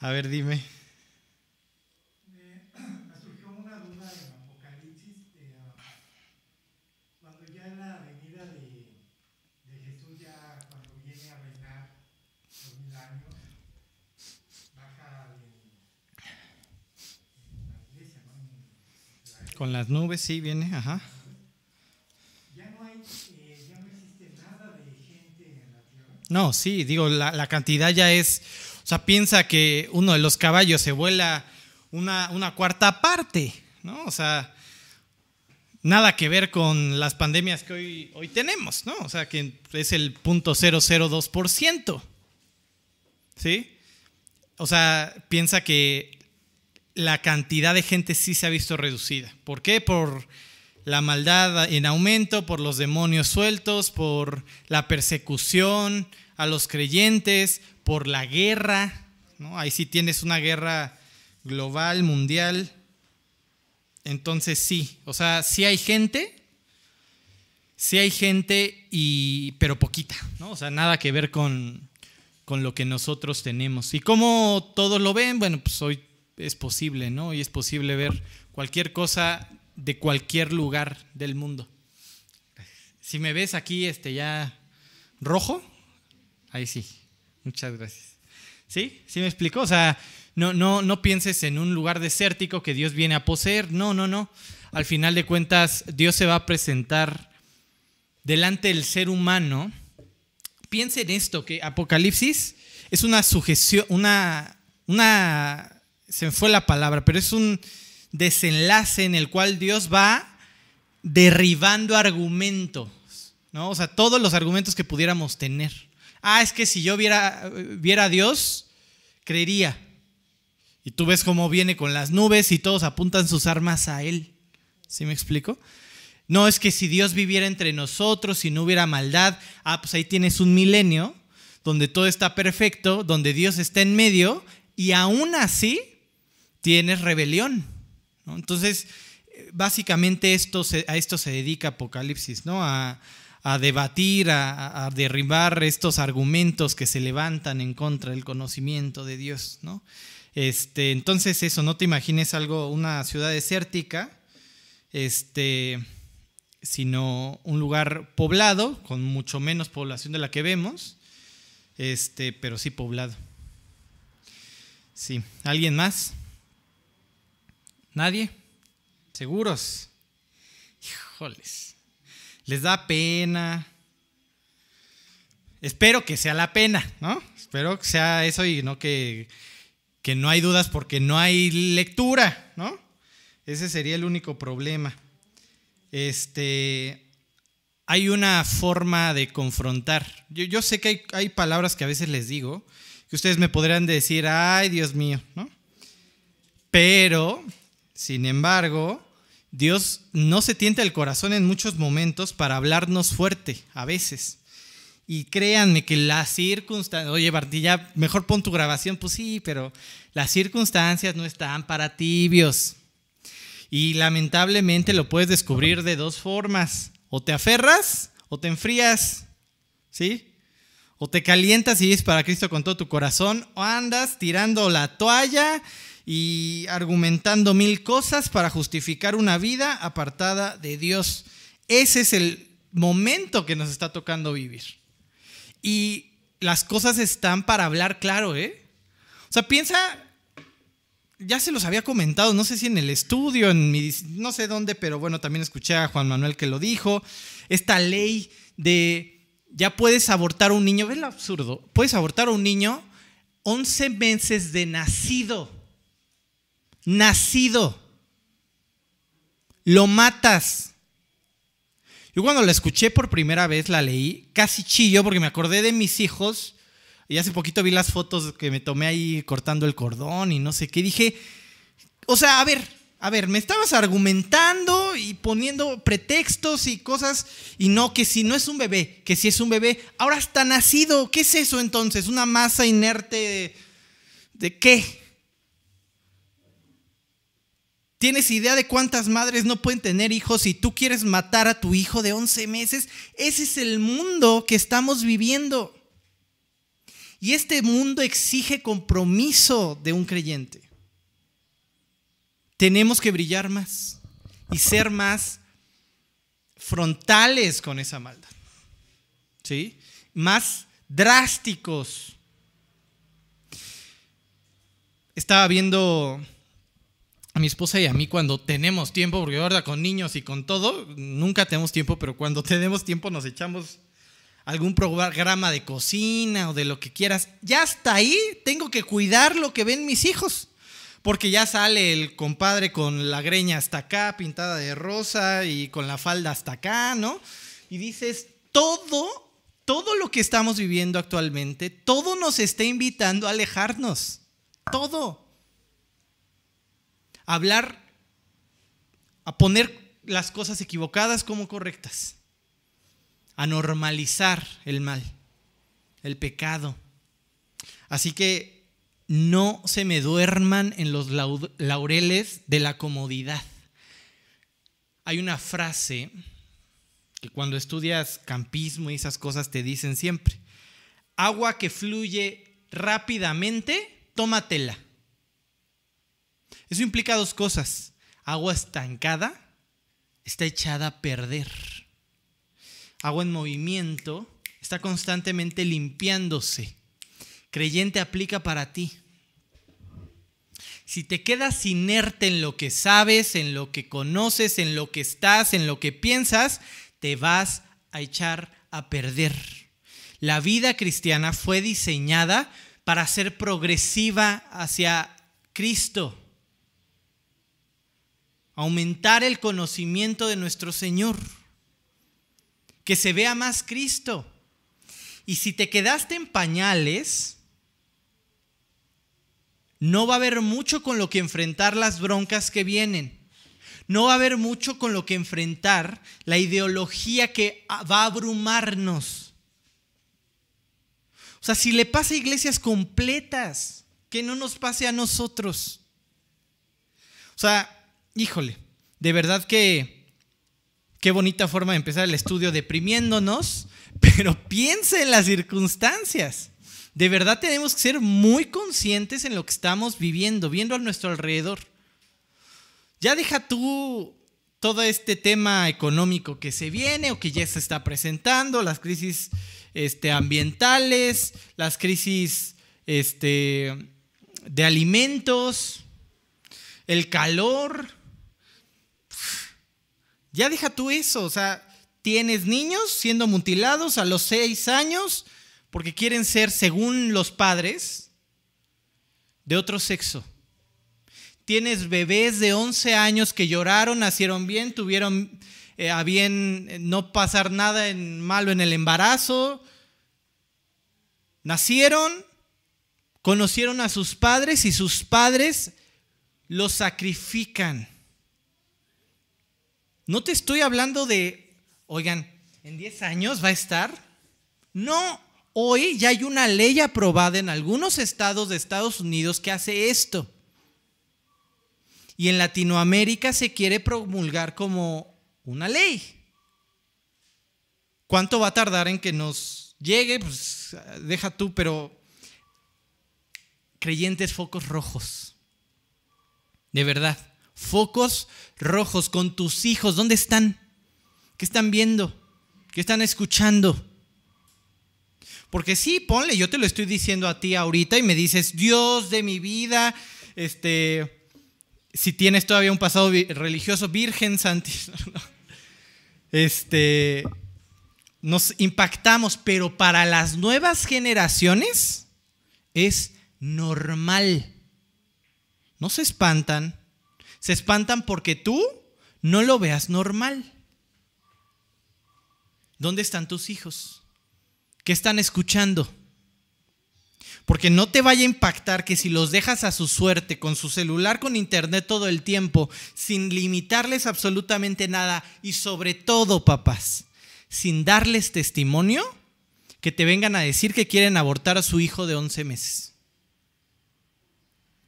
A ver, dime. Me, me surgió una duda en Apocalipsis, cuando ya en la venida de, de Jesús, ya cuando viene a reinar los mil años, baja en, en la iglesia, ¿no? En Israel. Con las nubes, sí, viene, ajá. Ya no hay, eh, ya no existe nada de gente en la tierra. No, sí, digo, la, la cantidad ya es. Sea, piensa que uno de los caballos se vuela una, una cuarta parte, ¿no? O sea, nada que ver con las pandemias que hoy, hoy tenemos, ¿no? O sea, que es el punto 002%. ¿Sí? O sea, piensa que la cantidad de gente sí se ha visto reducida. ¿Por qué? Por la maldad en aumento, por los demonios sueltos, por la persecución a los creyentes, por la guerra. ¿no? Ahí sí tienes una guerra global, mundial. Entonces sí, o sea, sí hay gente, sí hay gente, y, pero poquita, ¿no? O sea, nada que ver con, con lo que nosotros tenemos. ¿Y cómo todos lo ven? Bueno, pues hoy es posible, ¿no? Hoy es posible ver cualquier cosa de cualquier lugar del mundo. Si me ves aquí, este ya rojo, ahí sí. Muchas gracias. ¿Sí? ¿Sí me explicó? O sea, no, no, no pienses en un lugar desértico que Dios viene a poseer. No, no, no. Al final de cuentas, Dios se va a presentar delante del ser humano. Piensa en esto, que Apocalipsis es una sujeción, una, una, se me fue la palabra, pero es un desenlace en el cual Dios va derribando argumentos, ¿no? O sea, todos los argumentos que pudiéramos tener. Ah, es que si yo viera, viera a Dios, creería. Y tú ves cómo viene con las nubes y todos apuntan sus armas a Él. ¿Sí me explico? No es que si Dios viviera entre nosotros, si no hubiera maldad, ah, pues ahí tienes un milenio donde todo está perfecto, donde Dios está en medio y aún así tienes rebelión. Entonces, básicamente esto a esto se dedica Apocalipsis, ¿no? A, a debatir, a, derribar estos argumentos que se levantan en contra del conocimiento de Dios, ¿no? Este, entonces eso, no te imagines algo, una ciudad desértica, este, sino un lugar poblado, con mucho menos población de la que vemos, este, pero sí poblado. Sí, ¿alguien más? ¿Nadie? ¿Seguros? Híjoles. ¿Les da pena? Espero que sea la pena, ¿no? Espero que sea eso y no que, que no hay dudas porque no hay lectura, ¿no? Ese sería el único problema. Este, hay una forma de confrontar. Yo, yo sé que hay, hay, palabras que a veces les digo, que ustedes me podrían decir, ay Dios mío, ¿no? Pero, sin embargo, Dios no se tienta el corazón en muchos momentos para hablarnos fuerte, a veces. Y créanme que las circunstancias, oye Bartilla, mejor pon tu grabación, pues sí, pero las circunstancias no están para tibios. Y lamentablemente lo puedes descubrir de dos formas. O te aferras o te enfrías. ¿Sí? O te calientas y dices para Cristo con todo tu corazón. O andas tirando la toalla y argumentando mil cosas para justificar una vida apartada de Dios. Ese es el momento que nos está tocando vivir. Y las cosas están para hablar claro, ¿eh? O sea, piensa ya se los había comentado, no sé si en el estudio, en mi, no sé dónde, pero bueno, también escuché a Juan Manuel que lo dijo. Esta ley de ya puedes abortar a un niño, ¿ves lo absurdo? Puedes abortar a un niño 11 meses de nacido. Nacido. Lo matas. Yo cuando la escuché por primera vez, la leí, casi chillo porque me acordé de mis hijos y hace poquito vi las fotos que me tomé ahí cortando el cordón y no sé qué. Dije, o sea, a ver, a ver, me estabas argumentando y poniendo pretextos y cosas. Y no, que si no es un bebé, que si es un bebé, ahora está nacido. ¿Qué es eso entonces? ¿Una masa inerte de, de qué? ¿Tienes idea de cuántas madres no pueden tener hijos si tú quieres matar a tu hijo de 11 meses? Ese es el mundo que estamos viviendo. Y este mundo exige compromiso de un creyente. Tenemos que brillar más y ser más frontales con esa maldad. ¿Sí? Más drásticos. Estaba viendo mi esposa y a mí cuando tenemos tiempo, porque ahora con niños y con todo, nunca tenemos tiempo, pero cuando tenemos tiempo nos echamos algún programa de cocina o de lo que quieras. Ya hasta ahí tengo que cuidar lo que ven mis hijos. Porque ya sale el compadre con la greña hasta acá, pintada de rosa y con la falda hasta acá, ¿no? Y dices, todo, todo lo que estamos viviendo actualmente, todo nos está invitando a alejarnos. Todo hablar, a poner las cosas equivocadas como correctas, a normalizar el mal, el pecado. Así que no se me duerman en los laureles de la comodidad. Hay una frase que cuando estudias campismo y esas cosas te dicen siempre, agua que fluye rápidamente, tómatela. Eso implica dos cosas. Agua estancada está echada a perder. Agua en movimiento está constantemente limpiándose. Creyente aplica para ti. Si te quedas inerte en lo que sabes, en lo que conoces, en lo que estás, en lo que piensas, te vas a echar a perder. La vida cristiana fue diseñada para ser progresiva hacia Cristo aumentar el conocimiento de nuestro Señor, que se vea más Cristo. Y si te quedaste en pañales, no va a haber mucho con lo que enfrentar las broncas que vienen. No va a haber mucho con lo que enfrentar la ideología que va a abrumarnos. O sea, si le pasa a iglesias completas, que no nos pase a nosotros. O sea, híjole, de verdad que qué bonita forma de empezar el estudio deprimiéndonos, pero piensa en las circunstancias. De verdad tenemos que ser muy conscientes en lo que estamos viviendo, viendo a nuestro alrededor. Ya deja tú todo este tema económico que se viene o que ya se está presentando, las crisis este, ambientales, las crisis este, de alimentos, el calor, ya deja tú eso, o sea, tienes niños siendo mutilados a los seis años porque quieren ser, según los padres, de otro sexo. Tienes bebés de 11 años que lloraron, nacieron bien, tuvieron eh, a bien eh, no pasar nada malo en el embarazo. Nacieron, conocieron a sus padres y sus padres los sacrifican no te estoy hablando de, oigan, en 10 años va a estar. No, hoy ya hay una ley aprobada en algunos estados de Estados Unidos que hace esto. Y en Latinoamérica se quiere promulgar como una ley. ¿Cuánto va a tardar en que nos llegue? Pues deja tú, pero creyentes focos rojos. De verdad focos rojos con tus hijos. ¿Dónde están? ¿Qué están viendo? ¿Qué están escuchando? Porque sí, ponle, yo te lo estoy diciendo a ti ahorita y me dices, Dios de mi vida, este, si tienes todavía un pasado religioso, Virgen Santísima, este, nos impactamos, pero para las nuevas generaciones es normal. No se espantan, se espantan porque tú no lo veas normal. ¿Dónde están tus hijos? ¿Qué están escuchando? Porque no te vaya a impactar que si los dejas a su suerte con su celular, con internet todo el tiempo, sin limitarles absolutamente nada y sobre todo, papás, sin darles testimonio, que te vengan a decir que quieren abortar a su hijo de 11 meses.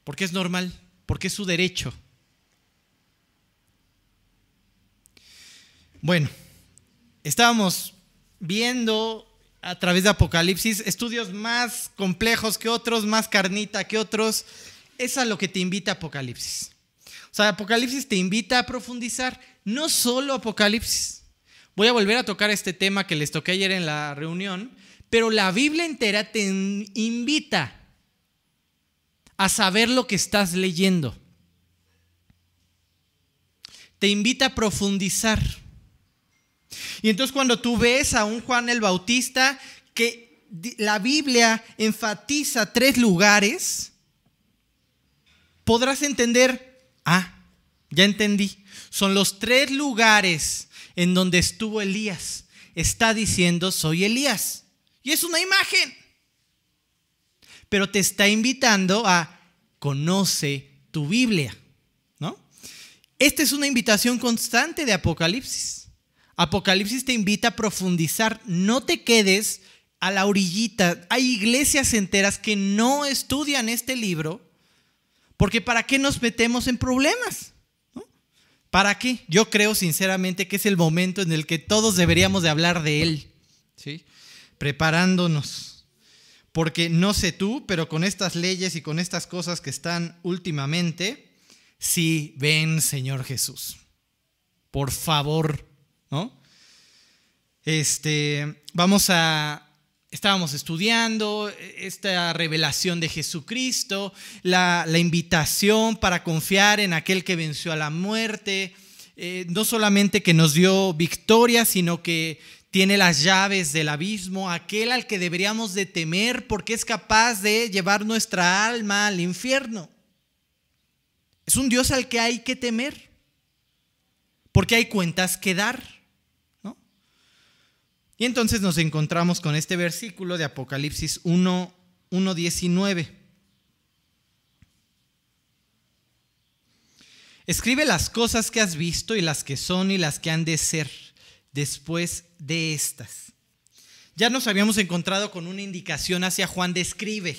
Porque es normal, porque es su derecho. Bueno, estábamos viendo a través de Apocalipsis, estudios más complejos que otros, más carnita que otros. Es a lo que te invita Apocalipsis. O sea, Apocalipsis te invita a profundizar, no solo Apocalipsis. Voy a volver a tocar este tema que les toqué ayer en la reunión, pero la Biblia entera te invita a saber lo que estás leyendo. Te invita a profundizar. Y entonces cuando tú ves a un Juan el Bautista que la Biblia enfatiza tres lugares, podrás entender, ah, ya entendí, son los tres lugares en donde estuvo Elías. Está diciendo, soy Elías. Y es una imagen. Pero te está invitando a conoce tu Biblia, ¿no? Esta es una invitación constante de Apocalipsis. Apocalipsis te invita a profundizar, no te quedes a la orillita. Hay iglesias enteras que no estudian este libro porque ¿para qué nos metemos en problemas? ¿Para qué? Yo creo sinceramente que es el momento en el que todos deberíamos de hablar de él, ¿sí? Preparándonos. Porque no sé tú, pero con estas leyes y con estas cosas que están últimamente, sí, ven Señor Jesús. Por favor, ¿no? Este, vamos a, estábamos estudiando esta revelación de Jesucristo, la, invitación para confiar en aquel que venció a la muerte, eh, no solamente que nos dio victoria, sino que tiene las llaves del abismo, aquel al que deberíamos de temer porque es capaz de llevar nuestra alma al infierno. Es un Dios al que hay que temer, porque hay cuentas que dar. Y entonces nos encontramos con este versículo de Apocalipsis 1, 1.19. Escribe las cosas que has visto y las que son y las que han de ser después de estas. Ya nos habíamos encontrado con una indicación hacia Juan de escribe,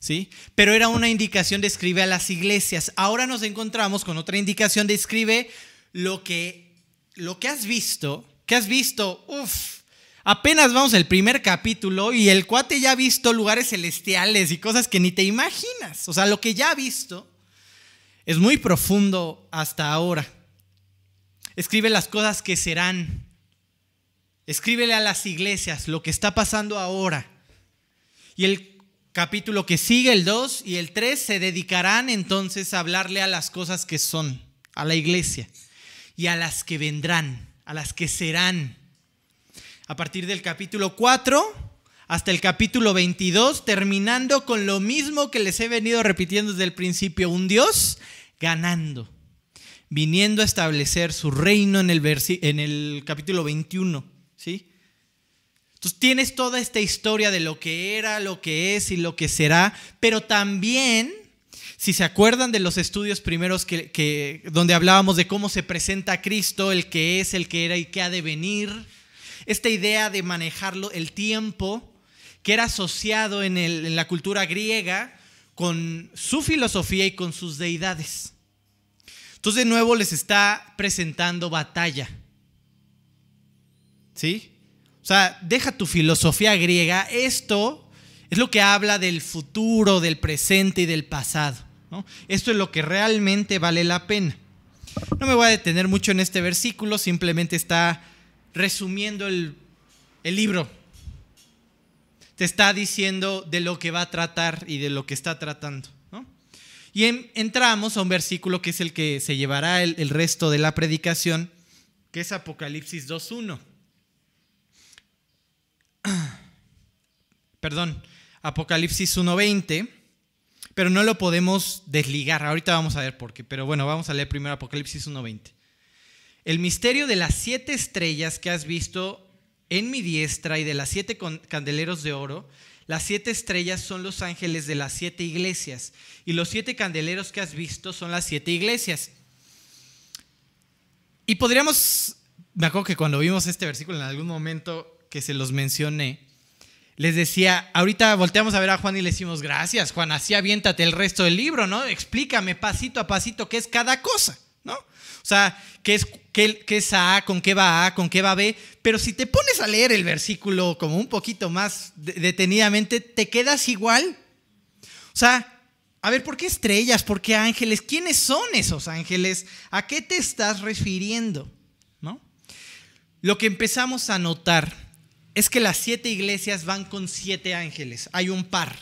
¿sí? Pero era una indicación de escribe a las iglesias. Ahora nos encontramos con otra indicación de escribe lo que, lo que has visto ¿Qué has visto? Uf, apenas vamos al primer capítulo y el cuate ya ha visto lugares celestiales y cosas que ni te imaginas. O sea, lo que ya ha visto es muy profundo hasta ahora. Escribe las cosas que serán. Escríbele a las iglesias lo que está pasando ahora. Y el capítulo que sigue, el 2 y el 3, se dedicarán entonces a hablarle a las cosas que son, a la iglesia y a las que vendrán a las que serán. A partir del capítulo 4 hasta el capítulo 22, terminando con lo mismo que les he venido repitiendo desde el principio, un Dios ganando, viniendo a establecer su reino en el, en el capítulo 21, ¿sí? Entonces tienes toda esta historia de lo que era, lo que es y lo que será, pero también si se acuerdan de los estudios primeros que, donde hablábamos de cómo se presenta Cristo, el que es, el que era y que ha de venir, esta idea de manejarlo, el tiempo, que era asociado en, en la cultura griega con su filosofía y con sus deidades. Entonces de nuevo les está presentando batalla. ¿Sí? O sea, deja tu filosofía griega. Esto es lo que habla del futuro, del presente y del pasado. Esto es lo que realmente vale la pena. No me voy a detener mucho en este versículo, simplemente está resumiendo el, libro. Te está diciendo de lo que va a tratar y de lo que está tratando. Y entramos a un versículo que es el que se llevará el, el resto de la predicación, que es Apocalipsis 2.1. Perdón, Apocalipsis 1.20 pero no lo podemos desligar. Ahorita vamos a ver por qué, pero bueno, vamos a leer primero Apocalipsis 1.20. El misterio de las siete estrellas que has visto en mi diestra y de las siete candeleros de oro, las siete estrellas son los ángeles de las siete iglesias y los siete candeleros que has visto son las siete iglesias. Y podríamos, me acuerdo que cuando vimos este versículo en algún momento que se los mencioné, les decía, ahorita volteamos a ver a Juan y le decimos, gracias Juan, así aviéntate el resto del libro, ¿no? Explícame pasito a pasito qué es cada cosa, ¿no? O sea, qué es qué, qué es A, con qué va A, con qué va B, pero si te pones a leer el versículo como un poquito más detenidamente, te quedas igual. O sea, a ver, ¿por qué estrellas? ¿Por qué ángeles? ¿Quiénes son esos ángeles? ¿A qué te estás refiriendo? ¿No? Lo que empezamos a notar es que las siete iglesias van con siete ángeles. Hay un par.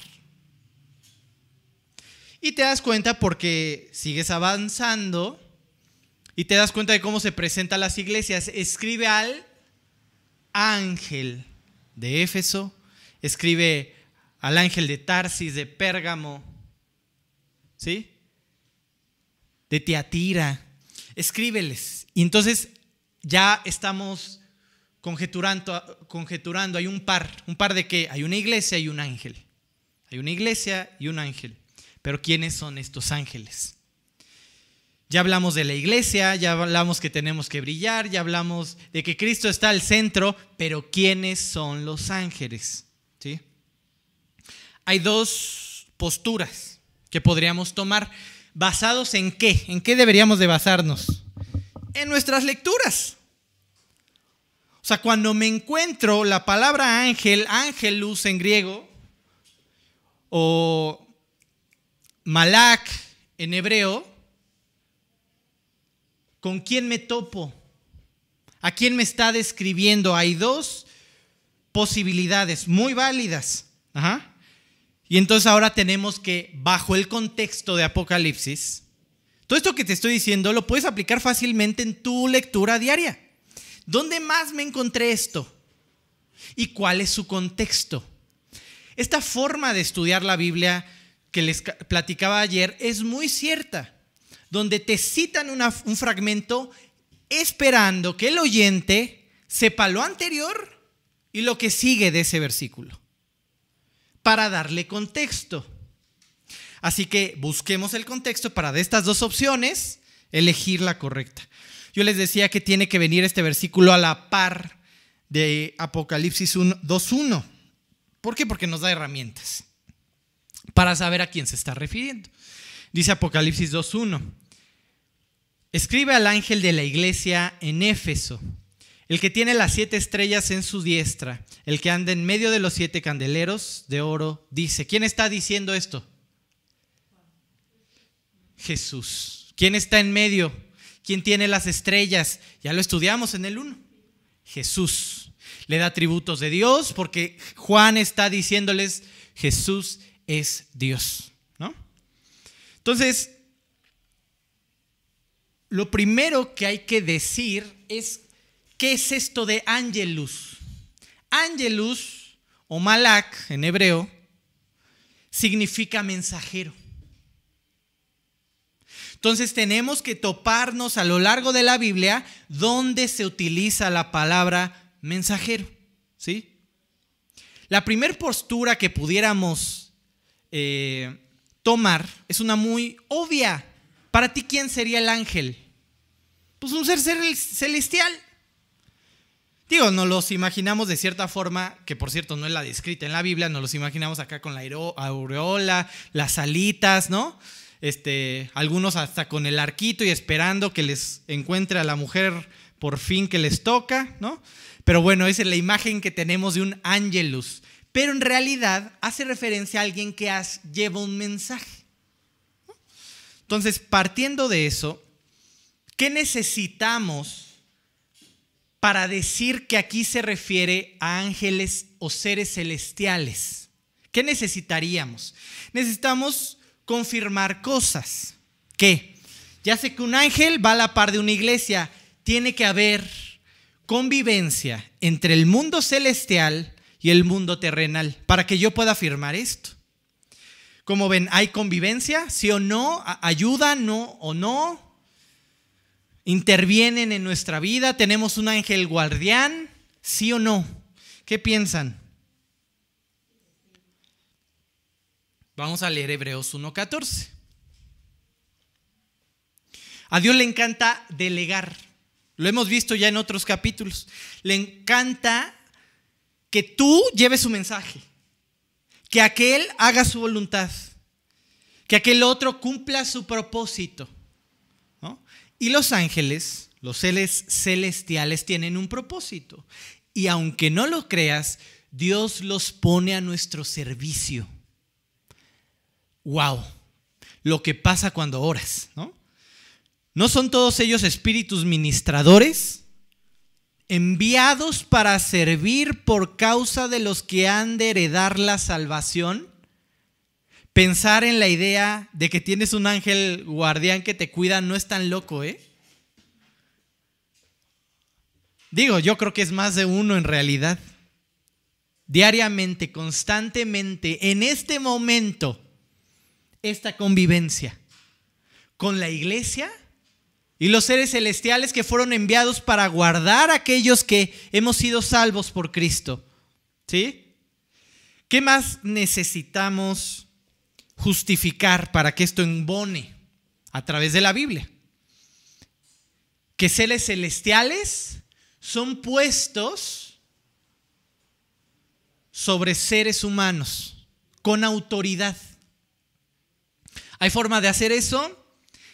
Y te das cuenta porque sigues avanzando y te das cuenta de cómo se presentan las iglesias. Escribe al ángel de Éfeso, escribe al ángel de Tarsis, de Pérgamo, ¿sí? De Teatira. Escríbeles. Y entonces ya estamos conjeturando, conjeturando, hay un par, un par de qué? Hay una iglesia y un ángel. Hay una iglesia y un ángel. Pero ¿quiénes son estos ángeles? Ya hablamos de la iglesia, ya hablamos que tenemos que brillar, ya hablamos de que Cristo está al centro, pero ¿quiénes son los ángeles? ¿Sí? Hay dos posturas que podríamos tomar. ¿Basados en qué? ¿En qué deberíamos de basarnos? En nuestras lecturas. O sea, cuando me encuentro la palabra ángel, ángelus en griego, o malak en hebreo, ¿con quién me topo? ¿A quién me está describiendo? Hay dos posibilidades muy válidas. Y entonces ahora tenemos que, bajo el contexto de Apocalipsis, todo esto que te estoy diciendo lo puedes aplicar fácilmente en tu lectura diaria. ¿Dónde más me encontré esto? ¿Y cuál es su contexto? Esta forma de estudiar la Biblia que les platicaba ayer es muy cierta, donde te citan un fragmento esperando que el oyente sepa lo anterior y lo que sigue de ese versículo, para darle contexto. Así que busquemos el contexto para de estas dos opciones elegir la correcta. Yo les decía que tiene que venir este versículo a la par de Apocalipsis 2.1. ¿Por qué? Porque nos da herramientas para saber a quién se está refiriendo. Dice Apocalipsis 2.1. Escribe al ángel de la iglesia en Éfeso, el que tiene las siete estrellas en su diestra, el que anda en medio de los siete candeleros de oro, dice, ¿quién está diciendo esto? Jesús. ¿Quién está en medio? ¿Quién tiene las estrellas? Ya lo estudiamos en el 1. Jesús. Le da tributos de Dios porque Juan está diciéndoles, Jesús es Dios, ¿no? Entonces, lo primero que hay que decir es, ¿qué es esto de Angelus? Angelus o Malak en hebreo significa mensajero. Entonces tenemos que toparnos a lo largo de la Biblia donde se utiliza la palabra mensajero, ¿sí? La primera postura que pudiéramos eh, tomar es una muy obvia. Para ti, ¿quién sería el ángel? Pues un ser celestial. Digo, nos los imaginamos de cierta forma, que por cierto no es la descrita en la Biblia, nos los imaginamos acá con la aureola, las alitas, ¿no? Este, algunos hasta con el arquito y esperando que les encuentre a la mujer por fin que les toca, ¿no? Pero bueno, esa es la imagen que tenemos de un ángelus pero en realidad hace referencia a alguien que lleva un mensaje. Entonces, partiendo de eso, ¿qué necesitamos para decir que aquí se refiere a ángeles o seres celestiales? ¿Qué necesitaríamos? Necesitamos confirmar cosas. ¿Qué? Ya sé que un ángel va a la par de una iglesia. Tiene que haber convivencia entre el mundo celestial y el mundo terrenal, para que yo pueda afirmar esto. Como ven, ¿hay convivencia? ¿Sí o no? ¿Ayuda? ¿No o no? ¿Intervienen en nuestra vida? ¿Tenemos un ángel guardián? ¿Sí o no? ¿Qué piensan? Vamos a leer Hebreos 1.14. A Dios le encanta delegar. Lo hemos visto ya en otros capítulos. Le encanta que tú lleves su mensaje, que aquel haga su voluntad, que aquel otro cumpla su propósito. Y los ángeles los seres celestiales tienen un propósito. Y aunque no lo creas, Dios los pone a nuestro servicio. Wow, lo que pasa cuando oras, ¿no? ¿No son todos ellos espíritus ministradores? enviados para servir por causa de los que han de heredar la salvación. Pensar en la idea de que tienes un ángel guardián que te cuida no es tan loco, ¿eh? Digo, yo creo que es más de uno en realidad. Diariamente, constantemente, en este momento, esta convivencia con la iglesia y los seres celestiales que fueron enviados para guardar a aquellos que hemos sido salvos por Cristo. ¿Sí? ¿Qué más necesitamos justificar para que esto embone a través de la Biblia? Que seres celestiales son puestos sobre seres humanos con autoridad. ¿Hay forma de hacer eso?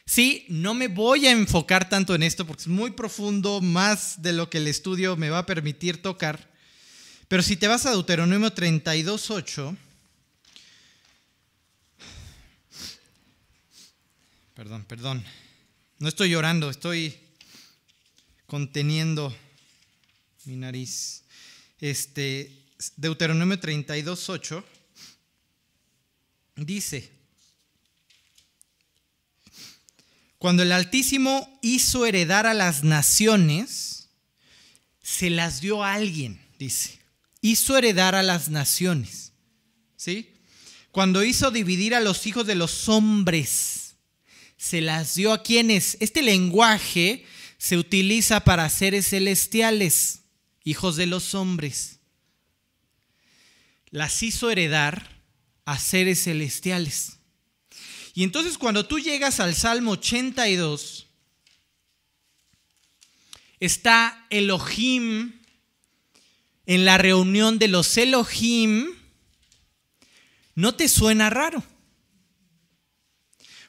Sí, no me voy a enfocar tanto en esto porque es muy profundo, más de lo que el estudio me va a permitir tocar. Pero si te vas a Deuteronomio 32.8, perdón, perdón, no estoy llorando, estoy conteniendo mi nariz. Este, Deuteronomio 32.8 dice, Cuando el Altísimo hizo heredar a las naciones, se las dio a alguien, dice. Hizo heredar a las naciones. ¿Sí? Cuando hizo dividir a los hijos de los hombres, se las dio a quienes. Este lenguaje se utiliza para seres celestiales, hijos de los hombres. Las hizo heredar a seres celestiales. Y entonces cuando tú llegas al Salmo 82, está Elohim en la reunión de los Elohim, ¿no te suena raro?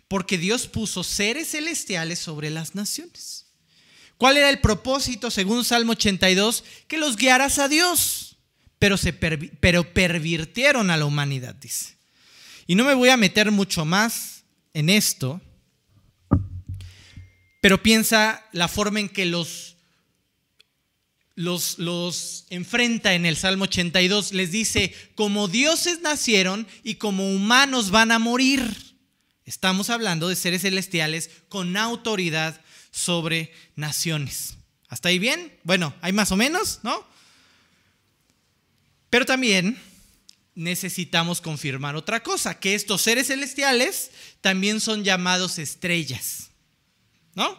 Porque Dios puso seres celestiales sobre las naciones. ¿Cuál era el propósito, según Salmo 82? Que los guiaras a Dios, pero, se pero pervirtieron a la humanidad, dice. Y no me voy a meter mucho más en esto, pero piensa la forma en que los, los, enfrenta en el Salmo 82. Les dice, como dioses nacieron y como humanos van a morir. Estamos hablando de seres celestiales con autoridad sobre naciones. ¿Hasta ahí bien? Bueno, hay más o menos, ¿no? Pero también necesitamos confirmar otra cosa, que estos seres celestiales también son llamados estrellas. ¿No?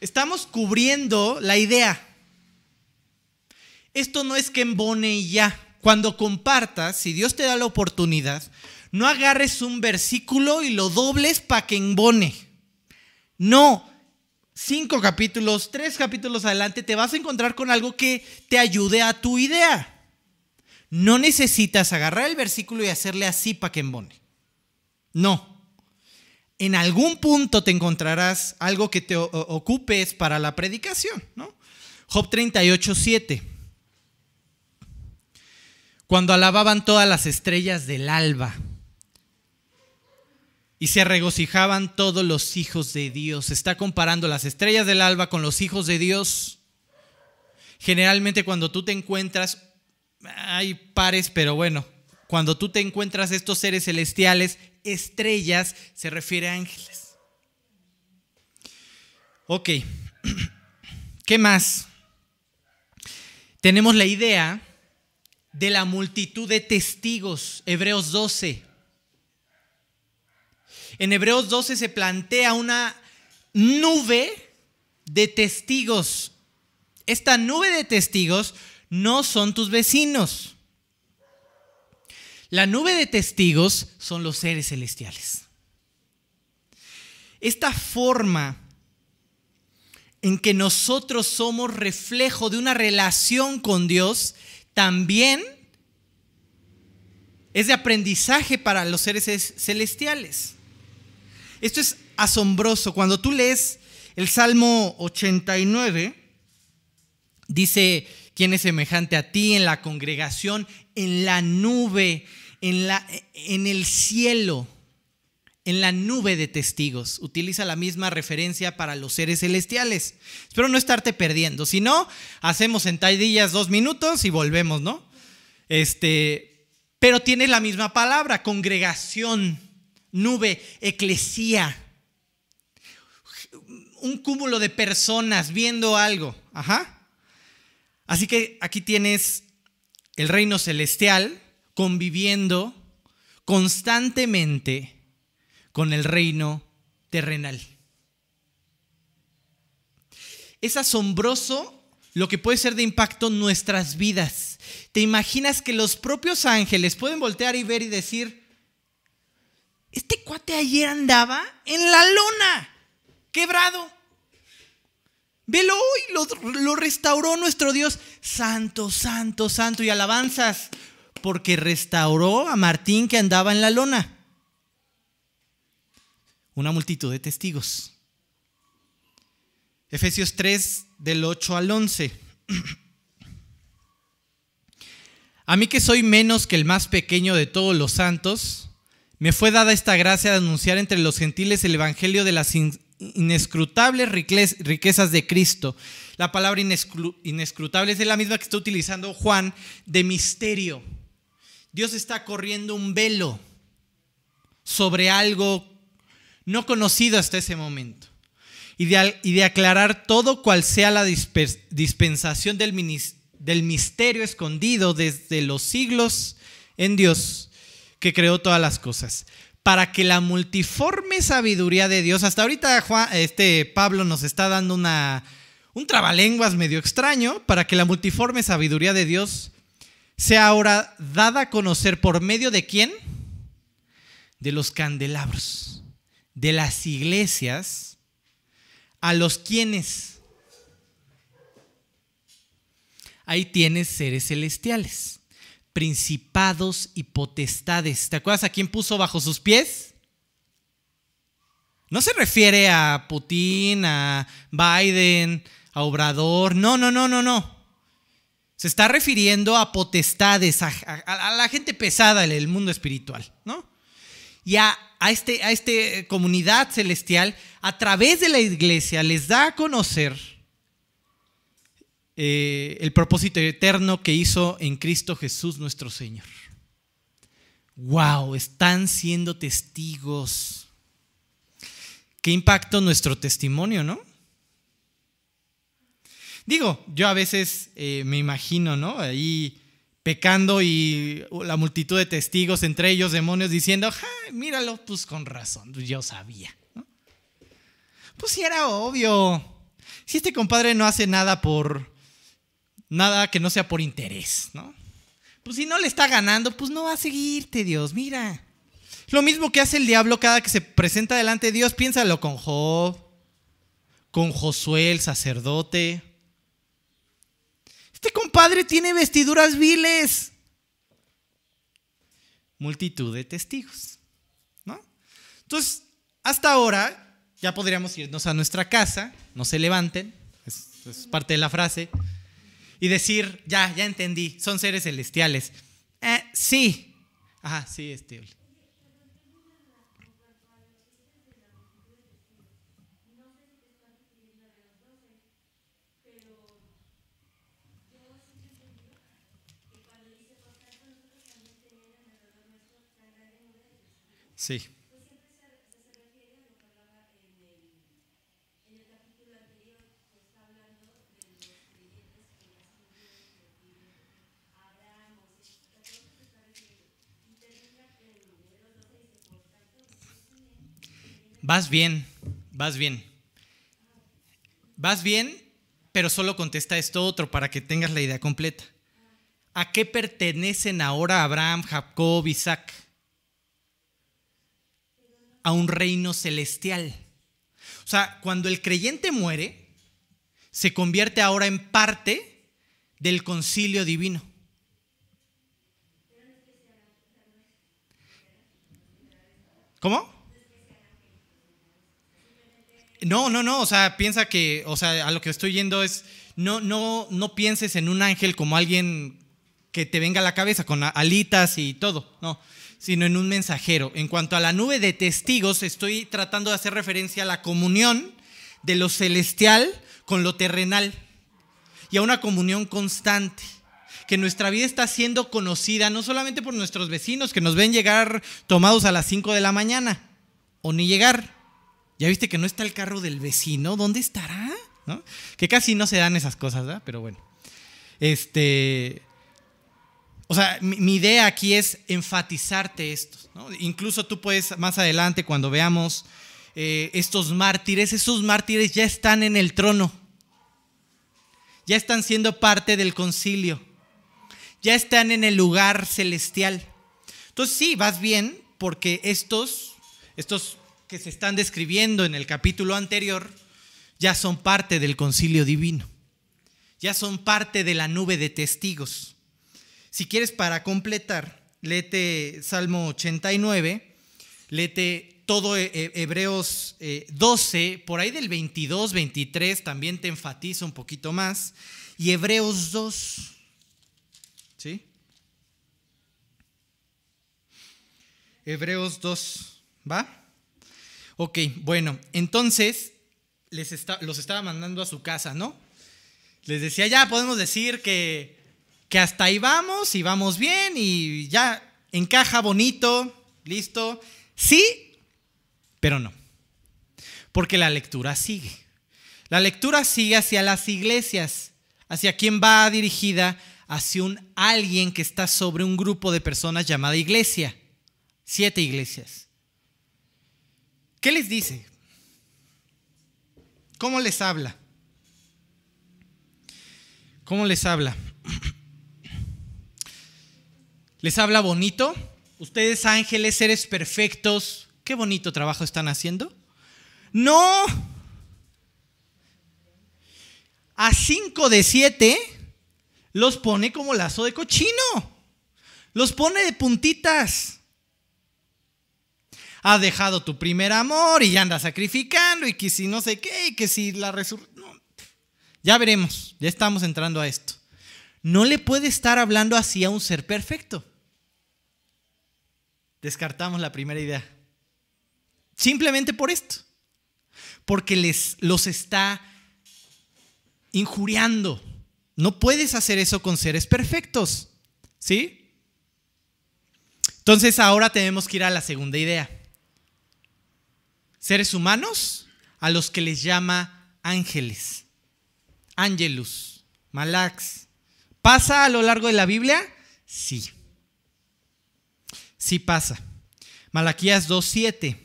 Estamos cubriendo la idea. Esto no es que embone y ya. Cuando compartas, si Dios te da la oportunidad, no agarres un versículo y lo dobles para que embone. No, cinco capítulos, tres capítulos adelante, te vas a encontrar con algo que te ayude a tu idea. No necesitas agarrar el versículo y hacerle así para que embone. No. En algún punto te encontrarás algo que te ocupes para la predicación, ¿no? Job 38, 7. Cuando alababan todas las estrellas del alba y se regocijaban todos los hijos de Dios. Está comparando las estrellas del alba con los hijos de Dios. Generalmente cuando tú te encuentras hay pares, pero bueno, cuando tú te encuentras estos seres celestiales, estrellas, se refiere a ángeles. Ok, ¿qué más? Tenemos la idea de la multitud de testigos, Hebreos 12. En Hebreos 12 se plantea una nube de testigos. Esta nube de testigos no son tus vecinos. La nube de testigos son los seres celestiales. Esta forma en que nosotros somos reflejo de una relación con Dios también es de aprendizaje para los seres celestiales. Esto es asombroso. Cuando tú lees El Salmo 89 dice, ¿quién es semejante a ti en la congregación, en la nube, en, la, en el cielo? en la nube de testigos. Utiliza la misma referencia para los seres celestiales. Espero no estarte perdiendo. Si no, hacemos sentadillas dos minutos y volvemos, ¿no? Este, pero tiene la misma palabra, congregación, nube, eclesía. Un cúmulo de personas viendo algo. Ajá. Así que aquí tienes el reino celestial conviviendo constantemente con el reino terrenal. Es asombroso lo que puede ser de impacto en nuestras vidas. ¿Te imaginas que los propios ángeles pueden voltear y ver y decir, este cuate ayer andaba en la luna, quebrado? Velo hoy, lo, restauró nuestro Dios. Santo, santo, santo. Y alabanzas, porque restauró a Martín que andaba en la lona una multitud de testigos. Efesios 3 del 8 al 11. A mí que soy menos que el más pequeño de todos los santos, me fue dada esta gracia de anunciar entre los gentiles el Evangelio de las inescrutables riquezas de Cristo. La palabra inescrutable es la misma que está utilizando Juan de misterio. Dios está corriendo un velo sobre algo no conocido hasta ese momento, y de, aclarar todo cual sea la dispensación del, del misterio escondido desde los siglos en Dios, que creó todas las cosas para que la multiforme sabiduría de Dios, hasta ahorita este Pablo nos está dando una, un trabalenguas medio extraño, para que la multiforme sabiduría de Dios sea ahora dada a conocer por medio de quién? De los candelabros de las iglesias a los quienes ahí tienes seres celestiales, principados y potestades. ¿Te acuerdas a quién puso bajo sus pies? No se refiere a Putin, a Biden, a Obrador. No, no, no, no, no. Se está refiriendo a potestades, a, la gente pesada del mundo espiritual, ¿no? Y a a esta este comunidad celestial, a través de la iglesia, les da a conocer eh, el propósito eterno que hizo en Cristo Jesús nuestro Señor. ¡Wow! Están siendo testigos. ¿Qué impacto nuestro testimonio, no? Digo, yo a veces eh, me imagino, ¿no? Ahí pecando y la multitud de testigos, entre ellos demonios, diciendo, míralo, pues con razón, yo sabía. Pues sí era obvio. Si este compadre no hace nada por nada que no sea por interés, ¿no? Pues si no le está ganando, pues no va a seguirte, Dios, mira. Lo mismo que hace el diablo cada que se presenta delante de Dios, piénsalo con Job, con Josué el sacerdote, este compadre tiene vestiduras viles. Multitud de testigos. ¿no? Entonces, hasta ahora ya podríamos irnos a nuestra casa, no se levanten, es, parte de la frase, y decir, ya, ya entendí, son seres celestiales. Eh, sí. Ajá, sí, este. Sí. Vas bien, vas bien. Vas bien, pero solo contesta esto otro para que tengas la idea completa. ¿A qué pertenecen ahora Abraham, Jacob, Isaac? a un reino celestial. O sea, cuando el creyente muere, se convierte ahora en parte del concilio divino. ¿Cómo? No, no, no, o sea, piensa que, o sea, a lo que estoy yendo es, no, no, no pienses en un ángel como alguien que te venga a la cabeza con alitas y todo, no, sino en un mensajero. En cuanto a la nube de testigos, estoy tratando de hacer referencia a la comunión de lo celestial con lo terrenal y a una comunión constante que nuestra vida está siendo conocida no solamente por nuestros vecinos que nos ven llegar tomados a las 5 de la mañana o ni llegar. Ya viste que no está el carro del vecino, ¿dónde estará? Que casi no se dan esas cosas, ¿verdad? Pero bueno. Este. O sea, mi, idea aquí es enfatizarte esto. Incluso tú puedes más adelante, cuando veamos eh, estos mártires, esos mártires ya están en el trono. Ya están siendo parte del concilio ya están en el lugar celestial. Entonces sí, vas bien porque estos, estos que se están describiendo en el capítulo anterior, ya son parte del concilio divino. Ya son parte de la nube de testigos. Si quieres para completar, léete Salmo 89, léete todo Hebreos 12, eh, por ahí del 22, 23 también te enfatiza un poquito más, y Hebreos 2. ¿Sí? Hebreos 2, ¿va? Ok, bueno, entonces les los estaba mandando a su casa, ¿no? Les decía, ya podemos decir que, que hasta ahí vamos y vamos bien y ya encaja bonito, listo. Sí, pero no. Porque la lectura sigue. La lectura sigue hacia las iglesias, hacia quién va dirigida hacia un alguien que está sobre un grupo de personas llamada iglesia. Siete iglesias. ¿Qué les dice? ¿Cómo les habla? ¿Cómo les habla? ¿Les habla bonito? Ustedes ángeles, seres perfectos, qué bonito trabajo están haciendo. No. A cinco de siete los pone como lazo de cochino. Los pone de puntitas. Has dejado tu primer amor y ya andas sacrificando y que si no sé qué, y que si la resurrección... Ya veremos, ya estamos entrando a esto. No le puede estar hablando así a un ser perfecto. Descartamos la primera idea. Simplemente por esto. Porque les, los está injuriando. No puedes hacer eso con seres perfectos. ¿Sí? Entonces ahora tenemos que ir a la segunda idea. Seres humanos a los que les llama ángeles. Ángelus, malax. ¿Pasa a lo largo de la Biblia? Sí. Sí pasa. Malaquías 2.7.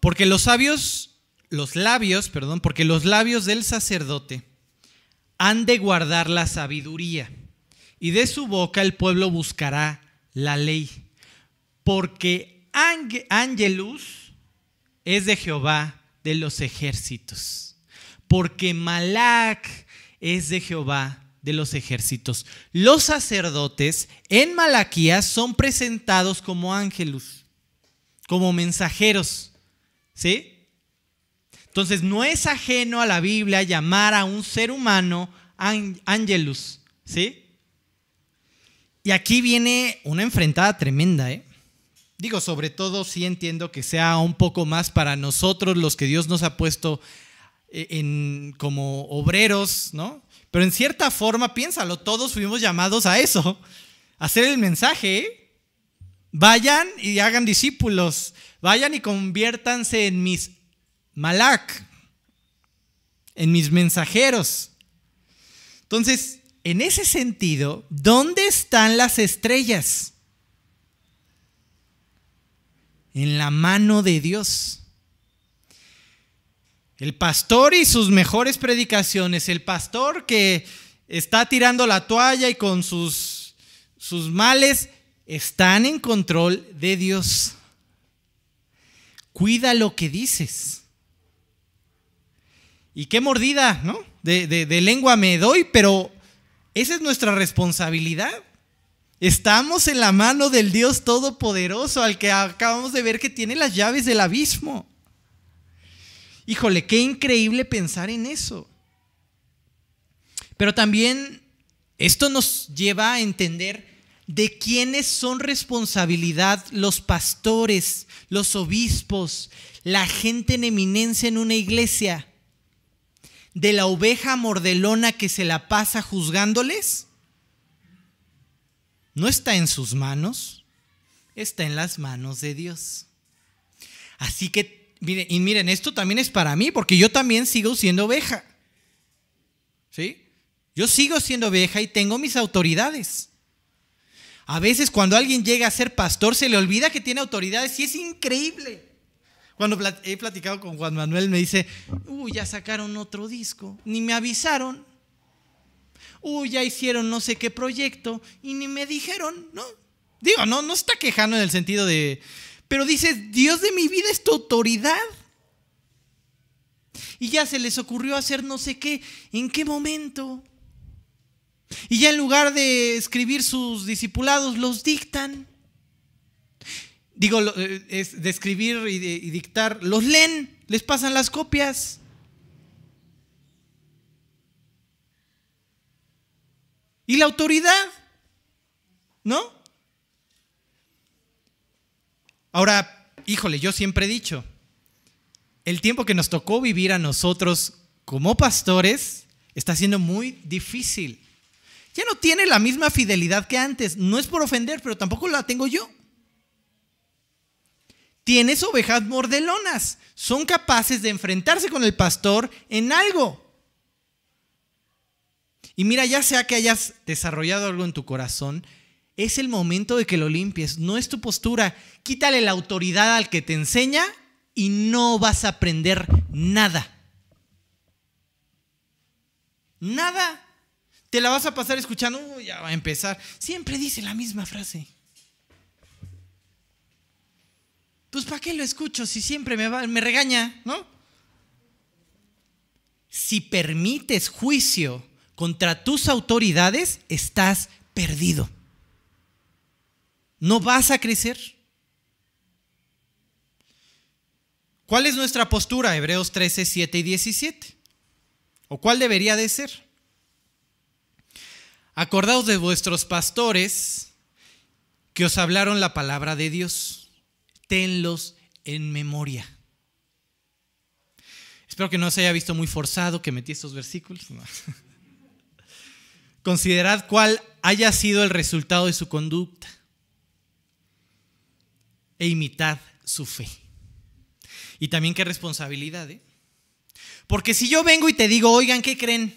Porque los sabios los labios, perdón, porque los labios del sacerdote han de guardar la sabiduría, y de su boca el pueblo buscará la ley, porque Angelus es de Jehová de los ejércitos, porque Malac es de Jehová de los ejércitos. Los sacerdotes en Malaquías son presentados como ángelus, como mensajeros, ¿sí? Entonces no es ajeno a la Biblia llamar a un ser humano angelus, ¿sí? Y aquí viene una enfrentada tremenda, ¿eh? Digo, sobre todo sí entiendo que sea un poco más para nosotros los que Dios nos ha puesto eh, en, como obreros, ¿no? Pero en cierta forma, piénsalo, todos fuimos llamados a eso, hacer el mensaje. ¿eh? Vayan y hagan discípulos, vayan y conviértanse en mis Malak, en mis mensajeros. Entonces, en ese sentido, ¿dónde están las estrellas? En la mano de Dios. El pastor y sus mejores predicaciones, el pastor que está tirando la toalla y con sus, sus males, están en control de Dios. Cuida lo que dices. Y qué mordida, ¿no? De, lengua me doy, pero esa es nuestra responsabilidad. Estamos en la mano del Dios Todopoderoso, al que acabamos de ver que tiene las llaves del abismo. Híjole, qué increíble pensar en eso. Pero también esto nos lleva a entender de quiénes son responsabilidad los pastores, los obispos, la gente en eminencia en una iglesia. ¿De la oveja mordelona que se la pasa juzgándoles? No está en sus manos, está en las manos de Dios. Así que, miren, y miren, esto también es para mí, porque yo también sigo siendo oveja. ¿Sí? Yo sigo siendo oveja y tengo mis autoridades. A veces cuando alguien llega a ser pastor se le olvida que tiene autoridades y es increíble. Cuando he platicado con Juan Manuel me dice, uy, ya sacaron otro disco, ni me avisaron. Uy, ya hicieron no sé qué proyecto y ni me dijeron, ¿no? Digo, no, no está quejando en el sentido de, pero dice, Dios de mi vida es tu autoridad. Y ya se les ocurrió hacer no sé qué, ¿en qué momento? Y ya en lugar de escribir sus discipulados, los dictan. Digo, eh, es de escribir y, y dictar, los leen, les pasan las copias. ¿Y la autoridad? ¿No? Ahora, híjole, yo siempre he dicho, el tiempo que nos tocó vivir a nosotros como pastores está siendo muy difícil ya no tiene la misma fidelidad que antes. No es por ofender, pero tampoco la tengo yo. Tienes ovejas mordelonas. Son capaces de enfrentarse con el pastor en algo. Y mira, ya sea que hayas desarrollado algo en tu corazón, es el momento de que lo limpies. No es tu postura. Quítale la autoridad al que te enseña y no vas a aprender nada. Nada. Te la vas a pasar escuchando, ya va a empezar. Siempre dice la misma frase. Pues ¿para qué lo escucho si siempre me, me regaña, no? Si permites juicio contra tus autoridades, estás perdido. No vas a crecer. ¿Cuál es nuestra postura? Hebreos 13, 7 y 17. ¿O cuál debería de ser? Acordaos de vuestros pastores que os hablaron la palabra de Dios. Tenlos en memoria. Espero que no se haya visto muy forzado que metí estos versículos. Considerad cuál haya sido el resultado de su conducta e imitad su fe. Y también qué responsabilidad. ¿eh? Porque si yo vengo y te digo, oigan, ¿qué creen?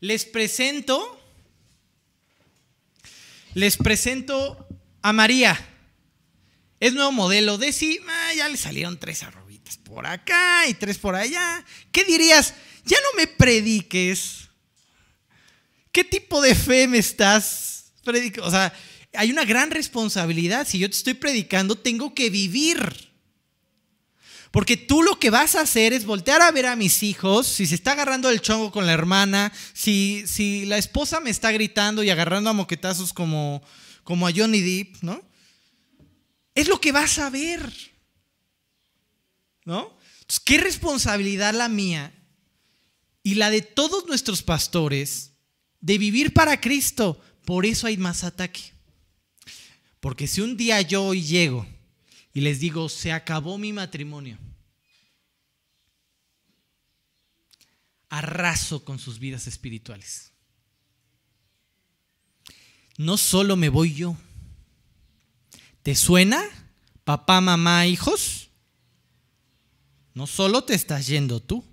Les presento les presento a María. Es nuevo modelo. De sí, ah, ya le salieron tres arrobitas por acá y tres por allá. ¿Qué dirías? Ya no me prediques. ¿Qué tipo de fe me estás predicando? O sea, hay una gran responsabilidad. Si yo te estoy predicando, tengo que vivir. Porque tú lo que vas a hacer es voltear a ver a mis hijos, si se está agarrando el chongo con la hermana, si, si la esposa me está gritando y agarrando a moquetazos como, como a Johnny Depp, ¿no? Es lo que vas a ver. ¿No? Entonces, qué responsabilidad la mía y la de todos nuestros pastores de vivir para Cristo. Por eso hay más ataque. Porque si un día yo hoy llego y les digo, se acabó mi matrimonio, arraso con sus vidas espirituales. No solo me voy yo. ¿Te suena? Papá, mamá, hijos. No solo te estás yendo tú.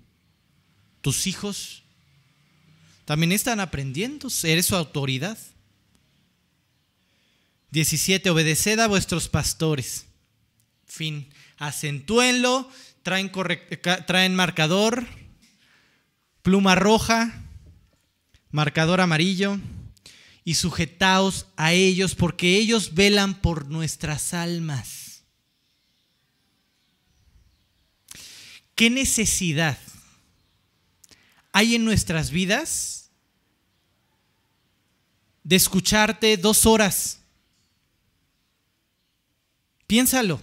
Tus hijos también están aprendiendo. Eres su autoridad. 17. Obedeced a vuestros pastores. Fin. Acentúenlo. Traen, traen marcador pluma roja, marcador amarillo, y sujetaos a ellos porque ellos velan por nuestras almas. ¿Qué necesidad hay en nuestras vidas de escucharte dos horas Piénsalo.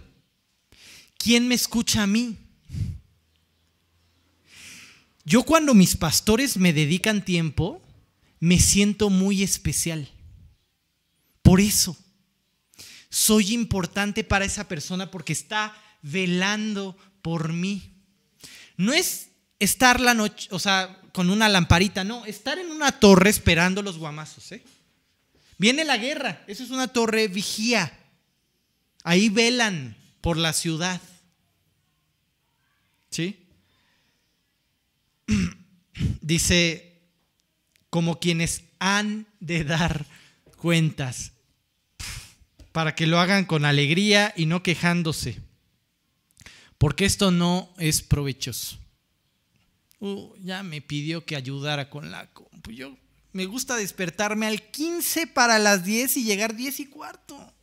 ¿Quién me escucha a mí? Yo cuando mis pastores me dedican tiempo, me siento muy especial. Por eso, soy importante para esa persona porque está velando por mí. No es estar la noche, o sea, con una lamparita, no, estar en una torre esperando los guamazos. ¿eh? Viene la guerra, eso es una torre vigía. Ahí velan por la ciudad. ¿Sí? Dice, como quienes han de dar cuentas, para que lo hagan con alegría y no quejándose, porque esto no es provechoso. Uh, ya me pidió que ayudara con la compu. Me gusta despertarme al 15 para las 10 y llegar 10 y cuarto.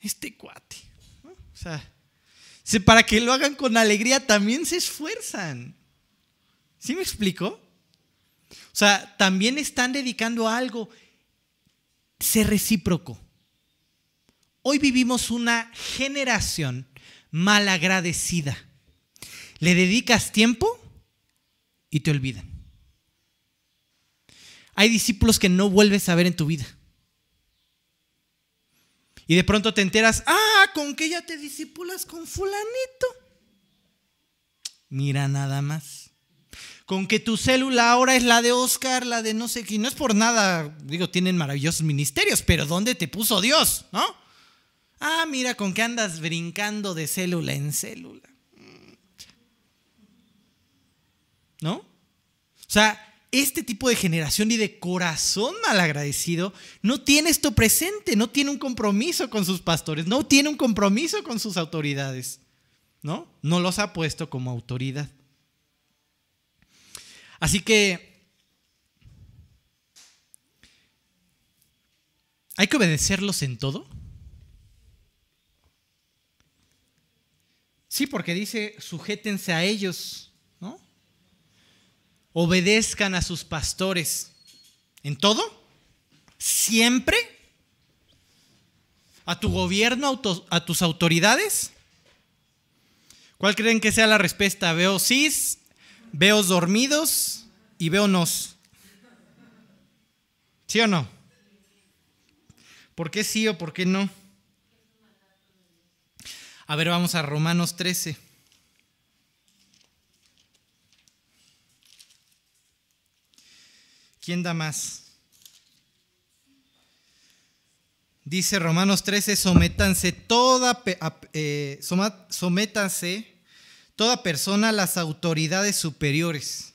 Este cuate. O sea, para que lo hagan con alegría también se esfuerzan. ¿Sí me explico? O sea, también están dedicando a algo. Ser recíproco. Hoy vivimos una generación malagradecida. Le dedicas tiempo y te olvidan. Hay discípulos que no vuelves a ver en tu vida. Y de pronto te enteras, ah, con que ya te discipulas con fulanito. Mira nada más. Con que tu célula ahora es la de Oscar, la de no sé qué. No es por nada, digo, tienen maravillosos ministerios, pero ¿dónde te puso Dios? ¿No? Ah, mira, con que andas brincando de célula en célula. ¿No? O sea, este tipo de generación y de corazón malagradecido no tiene esto presente, no tiene un compromiso con sus pastores, no tiene un compromiso con sus autoridades, ¿no? No los ha puesto como autoridad. Así que hay que obedecerlos en todo. Sí, porque dice, sujétense a ellos obedezcan a sus pastores. ¿En todo? ¿Siempre? ¿A tu gobierno, a tus autoridades? ¿Cuál creen que sea la respuesta? Veo cis, veo dormidos y veo nos. ¿Sí o no? ¿Por qué sí o por qué no? A ver, vamos a Romanos 13. ¿Quién da más? Dice Romanos 13, sométanse toda, eh, sométanse toda persona las autoridades superiores,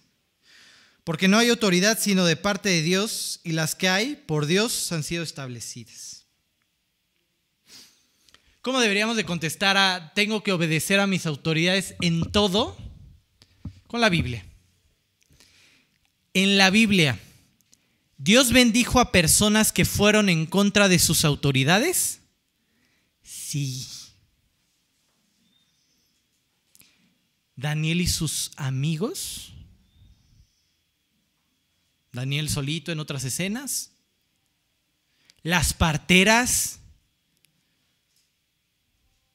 porque no hay autoridad sino de parte de Dios y las que hay por Dios han sido establecidas. ¿Cómo deberíamos de contestar a tengo que obedecer a mis autoridades en todo? Con la Biblia. En la Biblia ¿Dios bendijo a personas que fueron en contra de sus autoridades? Sí. Daniel y sus amigos. Daniel solito en otras escenas. Las parteras.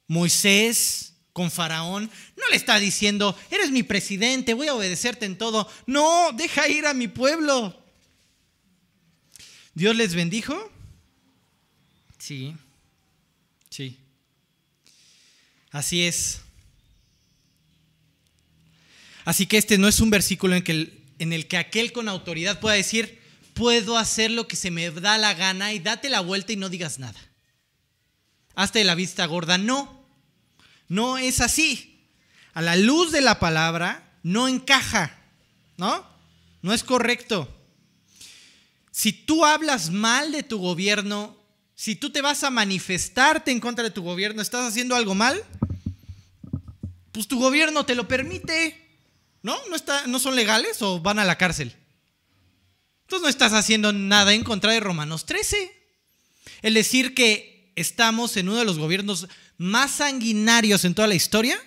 Moisés con Faraón. No le está diciendo, eres mi presidente, voy a obedecerte en todo. No, deja ir a mi pueblo. ¿Dios les bendijo? Sí, sí. Así es. Así que este no es un versículo en, en el que aquel con autoridad pueda decir, puedo hacer lo que se me da la gana y date la vuelta y no digas nada. Hazte la vista gorda. No, no es así. A la luz de la palabra no encaja, ¿no? No es correcto. Si tú hablas mal de tu gobierno, si tú te vas a manifestarte en contra de tu gobierno, estás haciendo algo mal, pues tu gobierno te lo permite. ¿No? ¿No, está, ¿No son legales o van a la cárcel? Entonces no estás haciendo nada en contra de Romanos 13. El decir que estamos en uno de los gobiernos más sanguinarios en toda la historia,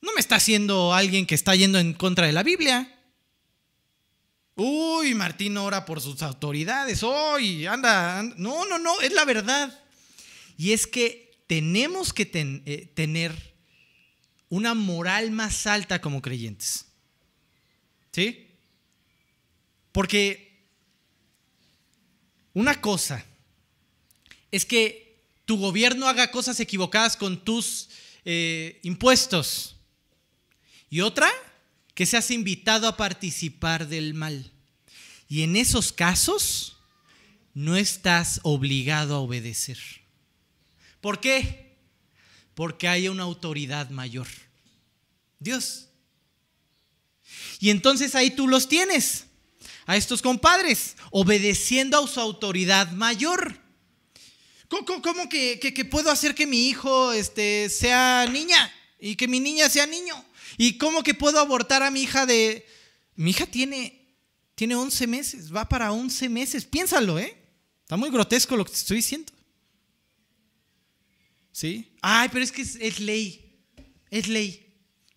no me está haciendo alguien que está yendo en contra de la Biblia. Uy, Martín ora por sus autoridades. Uy, anda. No, no, no, es la verdad. Y es que tenemos que eh, tener una moral más alta como creyentes. ¿Sí? Porque una cosa es que tu gobierno haga cosas equivocadas con tus eh, impuestos. Y otra, que seas invitado a participar del mal. Y en esos casos, no estás obligado a obedecer. ¿Por qué? Porque hay una autoridad mayor. Dios. Y entonces ahí tú los tienes, a estos compadres, obedeciendo a su autoridad mayor. ¿Cómo, que, puedo hacer que mi hijo este, sea niña y que mi niña sea niño? ¿Y cómo que puedo abortar a mi hija de... Mi hija tiene, tiene 11 meses, va para 11 meses. Piénsalo, ¿eh? Está muy grotesco lo que te estoy diciendo. ¿Sí? Ay, pero es que es ley. Es ley.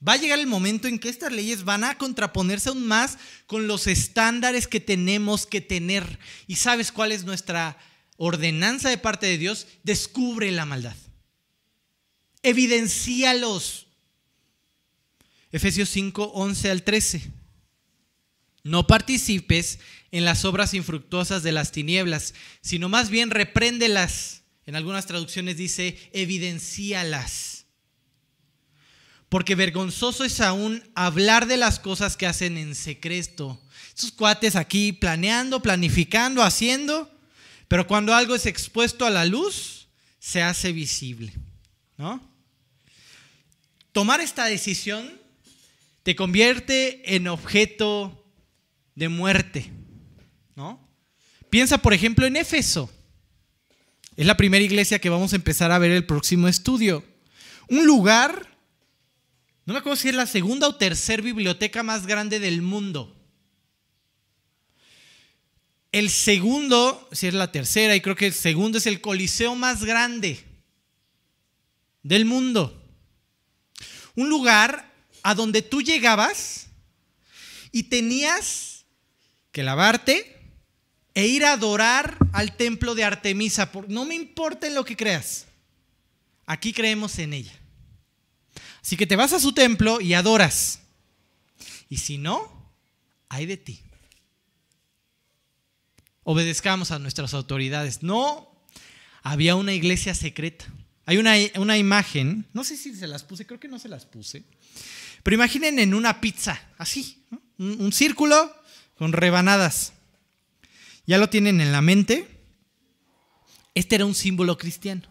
Va a llegar el momento en que estas leyes van a contraponerse aún más con los estándares que tenemos que tener. ¿Y sabes cuál es nuestra ordenanza de parte de Dios, descubre la maldad. Evidencialos. Efesios 5, 11 al 13. No participes en las obras infructuosas de las tinieblas, sino más bien repréndelas. En algunas traducciones dice, evidencialas. Porque vergonzoso es aún hablar de las cosas que hacen en secreto. Esos cuates aquí planeando, planificando, haciendo, pero cuando algo es expuesto a la luz, se hace visible. ¿no? Tomar esta decisión te convierte en objeto de muerte. ¿no? Piensa, por ejemplo, en Éfeso. Es la primera iglesia que vamos a empezar a ver el próximo estudio. Un lugar, no me acuerdo si es la segunda o tercera biblioteca más grande del mundo. El segundo, si es la tercera, y creo que el segundo es el coliseo más grande del mundo. Un lugar a donde tú llegabas y tenías que lavarte e ir a adorar al templo de Artemisa. No me importa en lo que creas. Aquí creemos en ella. Así que te vas a su templo y adoras. Y si no, hay de ti obedezcamos a nuestras autoridades. No, había una iglesia secreta. Hay una, una, imagen, no sé si se las puse, creo que no se las puse, pero imaginen en una pizza, así, un, un círculo con rebanadas. Ya lo tienen en la mente. Este era un símbolo cristiano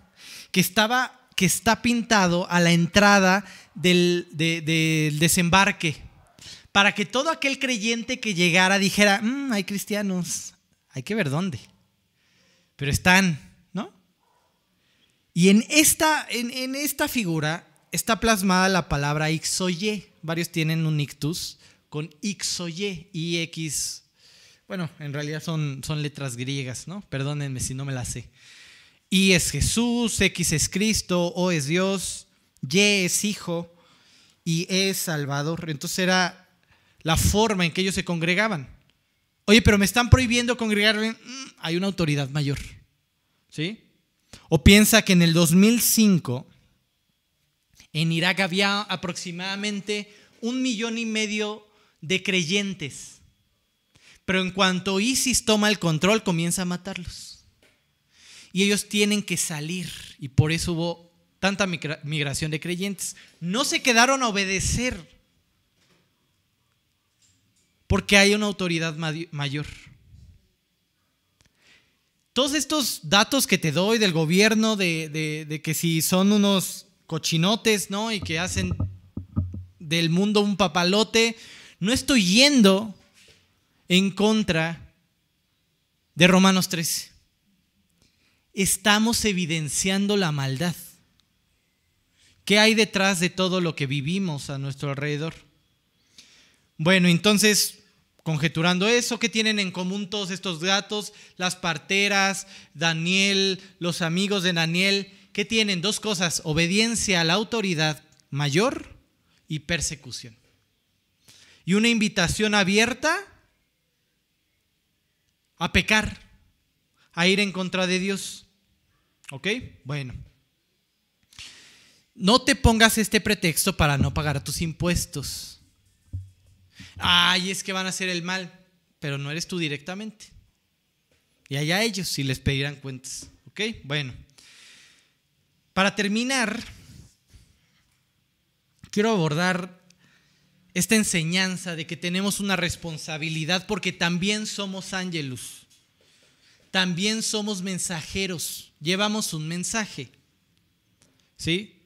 que estaba que está pintado a la entrada del, del desembarque para que todo aquel creyente que llegara dijera, mm, hay cristianos, hay que ver dónde. Pero están, ¿no? Y en esta, en, esta figura está plasmada la palabra ixoye. Varios tienen un ictus con ixoye, ix. Bueno, en realidad son, son letras griegas, ¿no? Perdónenme si no me las sé. I es Jesús, X es Cristo, O es Dios, Y es Hijo y E es Salvador. Entonces era la forma en que ellos se congregaban. Oye, pero me están prohibiendo congregarme. Mm, hay una autoridad mayor. ¿Sí? O piensa que en el 2005 en Irak había aproximadamente un millón y medio de creyentes. Pero en cuanto ISIS toma el control, comienza a matarlos. Y ellos tienen que salir. Y por eso hubo tanta migración de creyentes. No se quedaron a obedecer porque hay una autoridad mayor. Todos estos datos que te doy del gobierno, de, que si son unos cochinotes, ¿no? Y que hacen del mundo un papalote, no estoy yendo en contra de Romanos 13. Estamos evidenciando la maldad. ¿Qué hay detrás de todo lo que vivimos a nuestro alrededor? Bueno, entonces, conjeturando eso, ¿qué tienen en común todos estos gatos? Las parteras, Daniel, los amigos de Daniel, ¿qué tienen? Dos cosas, obediencia a la autoridad mayor y persecución. Y una invitación abierta a pecar, a ir en contra de Dios. ¿Ok? Bueno. No te pongas este pretexto para no pagar tus impuestos. Ay, es que van a hacer el mal, pero no eres tú directamente. Y allá ellos si les pedirán cuentas. ¿Ok? Bueno. Para terminar, quiero abordar esta enseñanza de que tenemos una responsabilidad porque también somos ángelos, también somos mensajeros, llevamos un mensaje. ¿Sí?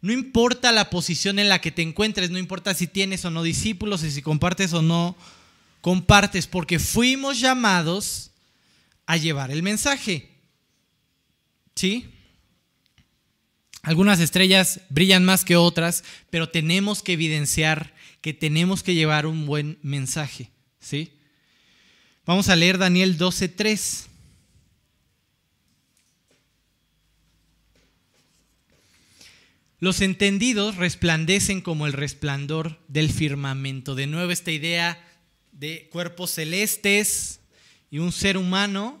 No importa la posición en la que te encuentres, no importa si tienes o no discípulos y si compartes o no compartes, porque fuimos llamados a llevar el mensaje. ¿Sí? Algunas estrellas brillan más que otras, pero tenemos que evidenciar que tenemos que llevar un buen mensaje, ¿sí? Vamos a leer Daniel 12:3. Los entendidos resplandecen como el resplandor del firmamento. De nuevo esta idea de cuerpos celestes y un ser humano,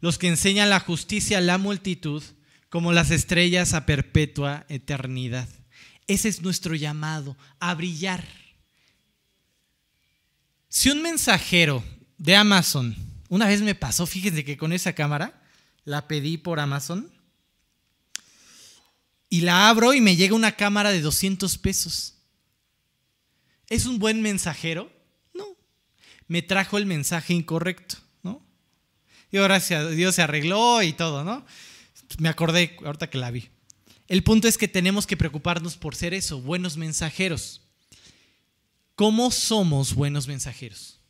los que enseñan la justicia a la multitud como las estrellas a perpetua eternidad. Ese es nuestro llamado, a brillar. Si un mensajero de Amazon, una vez me pasó, fíjense que con esa cámara, la pedí por Amazon, y la abro y me llega una cámara de 200 pesos. ¿Es un buen mensajero? No. Me trajo el mensaje incorrecto, ¿no? Y gracias a Dios se arregló y todo, ¿no? Me acordé ahorita que la vi. El punto es que tenemos que preocuparnos por ser eso, buenos mensajeros. ¿Cómo somos buenos mensajeros?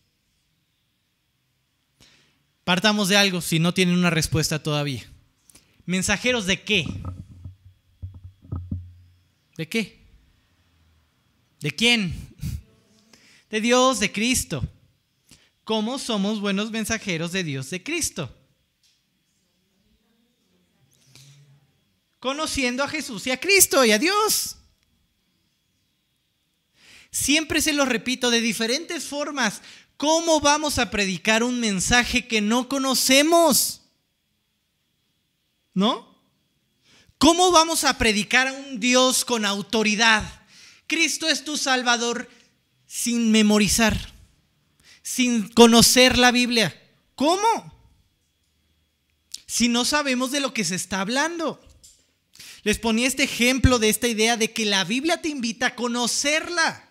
Partamos de algo si no tienen una respuesta todavía. ¿Mensajeros de qué? ¿De qué? ¿De quién? De Dios, de Cristo. ¿Cómo somos buenos mensajeros de Dios, de Cristo? Conociendo a Jesús y a Cristo y a Dios. Siempre se lo repito de diferentes formas. ¿Cómo vamos a predicar un mensaje que no conocemos? ¿No? ¿Cómo vamos a predicar a un Dios con autoridad? Cristo es tu Salvador sin memorizar, sin conocer la Biblia. ¿Cómo? Si no sabemos de lo que se está hablando. Les ponía este ejemplo de esta idea de que la Biblia te invita a conocerla.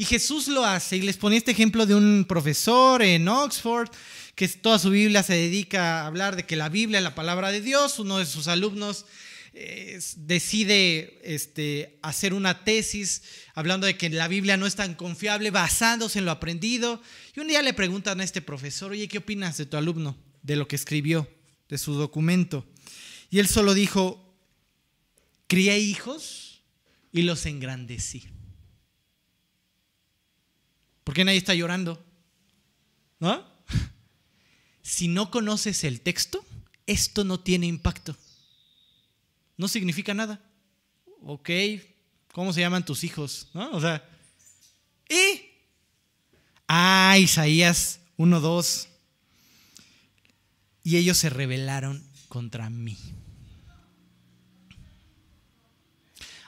Y Jesús lo hace. Y les ponía este ejemplo de un profesor en Oxford que toda su Biblia se dedica a hablar de que la Biblia es la palabra de Dios. Uno de sus alumnos eh, decide este, hacer una tesis hablando de que la Biblia no es tan confiable, basándose en lo aprendido. Y un día le preguntan a este profesor, oye, ¿qué opinas de tu alumno? De lo que escribió, de su documento. Y él solo dijo, crié hijos y los engrandecí. ¿Por qué nadie está llorando? ¿No? Si no conoces el texto, esto no tiene impacto. No significa nada. Ok, ¿cómo se llaman tus hijos? ¿No? O sea, y. Ah, Isaías 1, Y ellos se rebelaron contra mí.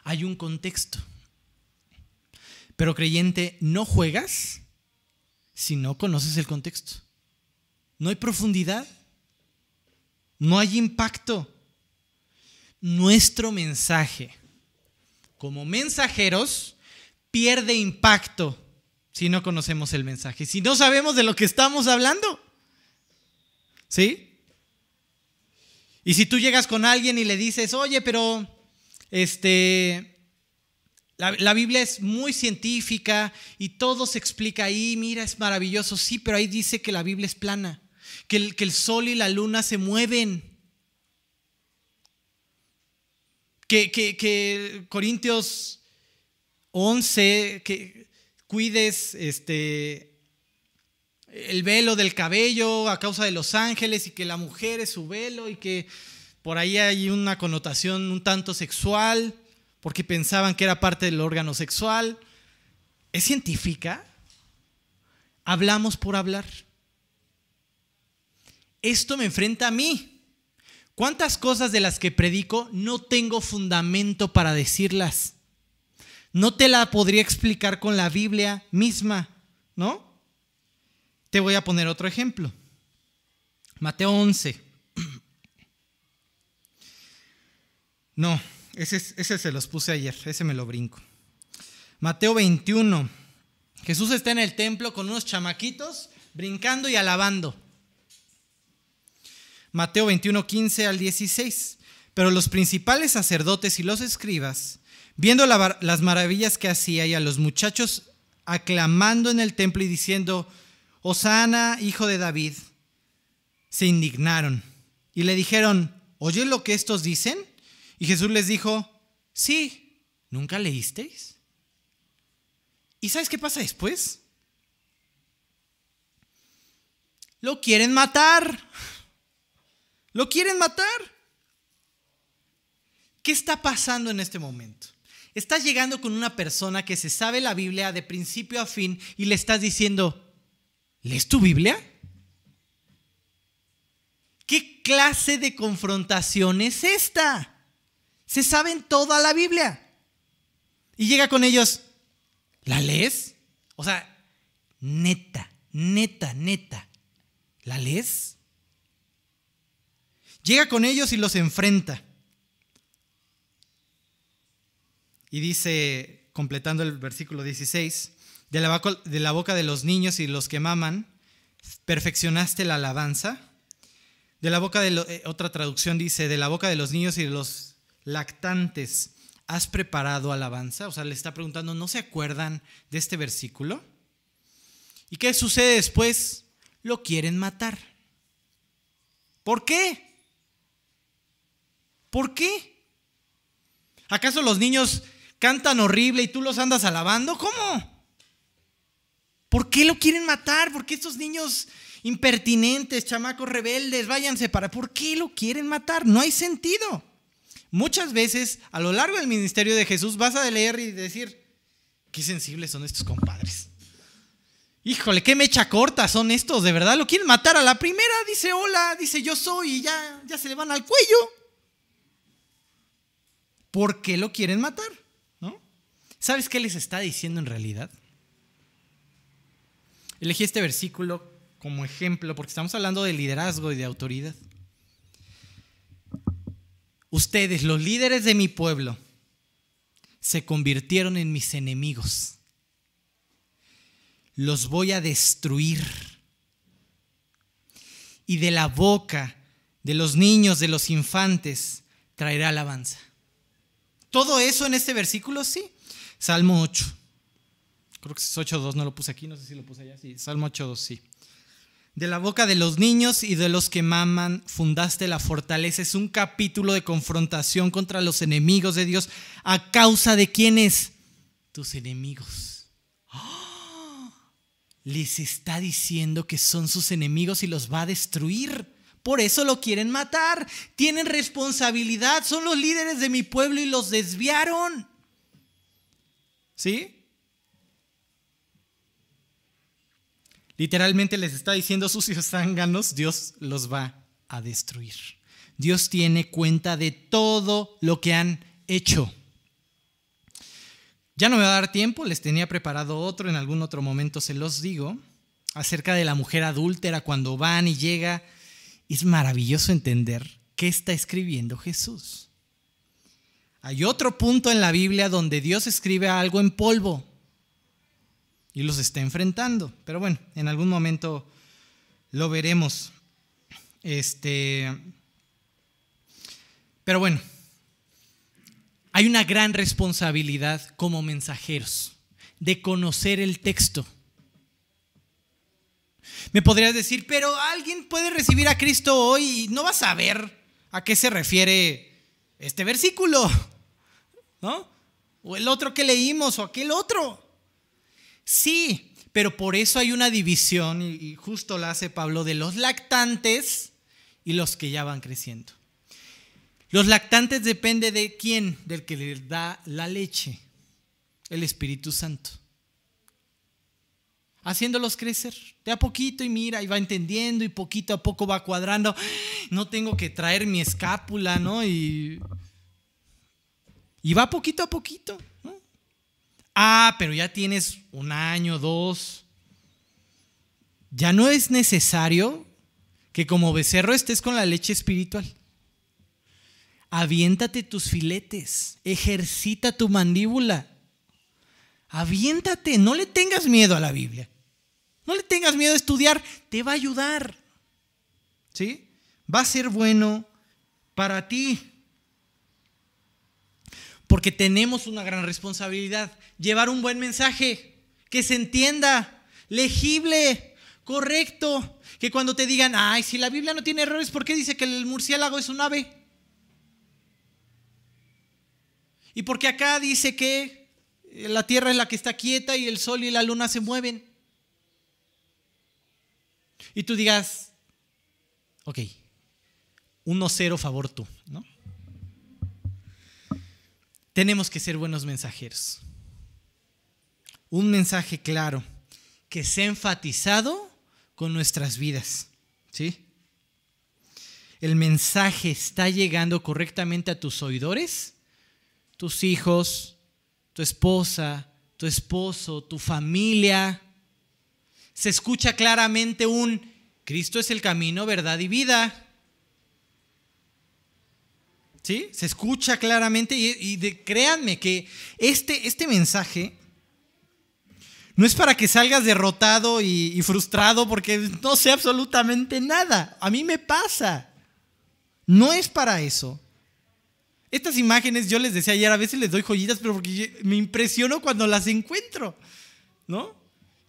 Hay un contexto. Pero creyente, no juegas si no conoces el contexto. No hay profundidad. No hay impacto. Nuestro mensaje como mensajeros pierde impacto si no conocemos el mensaje, si no sabemos de lo que estamos hablando. ¿Sí? Y si tú llegas con alguien y le dices, oye, pero este, la, Biblia es muy científica y todo se explica ahí, mira, es maravilloso, sí, pero ahí dice que la Biblia es plana, que el, que el sol y la luna se mueven. Que, que, Corintios 11, que cuides este, el velo del cabello a causa de los ángeles y que la mujer es su velo y que por ahí hay una connotación un tanto sexual porque pensaban que era parte del órgano sexual. ¿Es científica? Hablamos por hablar. esto me enfrenta a mí. ¿Cuántas cosas de las que predico no tengo fundamento para decirlas? No te la podría explicar con la Biblia misma, ¿no? Te voy a poner otro ejemplo. Mateo 11. No, ese, ese se los puse ayer, ese me lo brinco. Mateo 21. Jesús está en el templo con unos chamaquitos brincando y alabando. Mateo 21, 15 al 16. Pero los principales sacerdotes y los escribas, viendo las maravillas que hacía y a los muchachos aclamando en el templo y diciendo, Osana, hijo de David, se indignaron y le dijeron, ¿oye lo que estos dicen? Y Jesús les dijo, sí, ¿nunca leísteis? ¿Y sabes qué pasa después? Lo quieren matar. Lo quieren matar. ¿Qué está pasando en este momento? Estás llegando con una persona que se sabe la Biblia de principio a fin y le estás diciendo, ¿lees tu Biblia? ¿Qué clase de confrontación es esta? Se saben toda la Biblia. Y llega con ellos, ¿la lees? O sea, neta, neta, neta, ¿la lees? Llega con ellos y los enfrenta. Y dice, completando el versículo 16, de la, boca, de los niños y los que maman, perfeccionaste la alabanza. De la boca de eh, otra traducción dice, de la boca de los niños y de los lactantes, ¿has preparado alabanza? O sea, le está preguntando, ¿no se acuerdan de este versículo? ¿Y qué sucede después? Lo quieren matar. ¿Por qué? ¿Por qué? ¿Acaso los niños cantan horrible y tú los andas alabando? ¿Cómo? ¿Por qué lo quieren matar? ¿Por qué estos niños impertinentes, chamacos rebeldes, váyanse para... ¿Por qué lo quieren matar? No hay sentido. Muchas veces a lo largo del ministerio de Jesús vas a leer y decir, qué sensibles son estos compadres. Híjole, qué mecha corta son estos, de verdad. Lo quieren matar a la primera, dice hola, dice yo soy y ya, ya se le van al cuello. ¿Por qué lo quieren matar? ¿No? ¿Sabes qué les está diciendo en realidad? Elegí este versículo como ejemplo porque estamos hablando de liderazgo y de autoridad. Ustedes, los líderes de mi pueblo, se convirtieron en mis enemigos. Los voy a destruir. Y de la boca de los niños, de los infantes, traerá alabanza. Todo eso en este versículo, sí. Salmo 8. Creo que es 8.2, no lo puse aquí, no sé si lo puse allá. Sí, Salmo 8.2, sí. De la boca de los niños y de los que maman, fundaste la fortaleza. Es un capítulo de confrontación contra los enemigos de Dios. ¿A causa de quiénes? Tus enemigos. Les está diciendo que son sus enemigos y los va a destruir. Por eso lo quieren matar. Tienen responsabilidad. Son los líderes de mi pueblo y los desviaron. ¿Sí? Literalmente les está diciendo sucios zánganos, Dios los va a destruir. Dios tiene cuenta de todo lo que han hecho. Ya no me va a dar tiempo, les tenía preparado otro, en algún otro momento se los digo, acerca de la mujer adúltera cuando van y llega es maravilloso entender qué está escribiendo Jesús. Hay otro punto en la Biblia donde Dios escribe algo en polvo y los está enfrentando. Pero bueno, en algún momento lo veremos. Este, pero bueno, hay una gran responsabilidad como mensajeros de conocer el texto me podrías decir, pero alguien puede recibir a Cristo hoy y no va a saber a qué se refiere este versículo, ¿no? O el otro que leímos o aquel otro. Sí, pero por eso hay una división, y justo la hace Pablo, de los lactantes y los que ya van creciendo. Los lactantes depende de quién, del que les da la leche, el Espíritu Santo. haciéndolos crecer de a poquito y mira, y va entendiendo y poquito a poco va cuadrando. No tengo que traer mi escápula, ¿no? Y, y va poquito a poquito. Ah, pero ya tienes un año, dos. Ya no es necesario que como becerro estés con la leche espiritual. Aviéntate tus filetes, ejercita tu mandíbula. Aviéntate, no le tengas miedo a la Biblia. No le tengas miedo a estudiar, te va a ayudar. ¿Sí? Va a ser bueno para ti. Porque tenemos una gran responsabilidad. Llevar un buen mensaje, que se entienda, legible, correcto. Que cuando te digan, ay, si la Biblia no tiene errores, ¿por qué dice que el murciélago es un ave? ¿Y porque acá dice que la tierra es la que está quieta y el sol y la luna se mueven? Y tú digas, ok, 1-0 favor tú, ¿no? Tenemos que ser buenos mensajeros. Un mensaje claro que sea enfatizado con nuestras vidas, ¿sí? El mensaje está llegando correctamente a tus oidores, tus hijos, tu esposa, tu esposo, tu familia. Se escucha claramente un Cristo es el camino, verdad y vida. ¿Sí? Se escucha claramente y, créanme que este, este mensaje no es para que salgas derrotado y, y, frustrado porque no sé absolutamente nada. A mí me pasa. No es para eso. Estas imágenes, yo les decía ayer, a veces les doy joyitas, pero porque me impresiono cuando las encuentro, ¿no?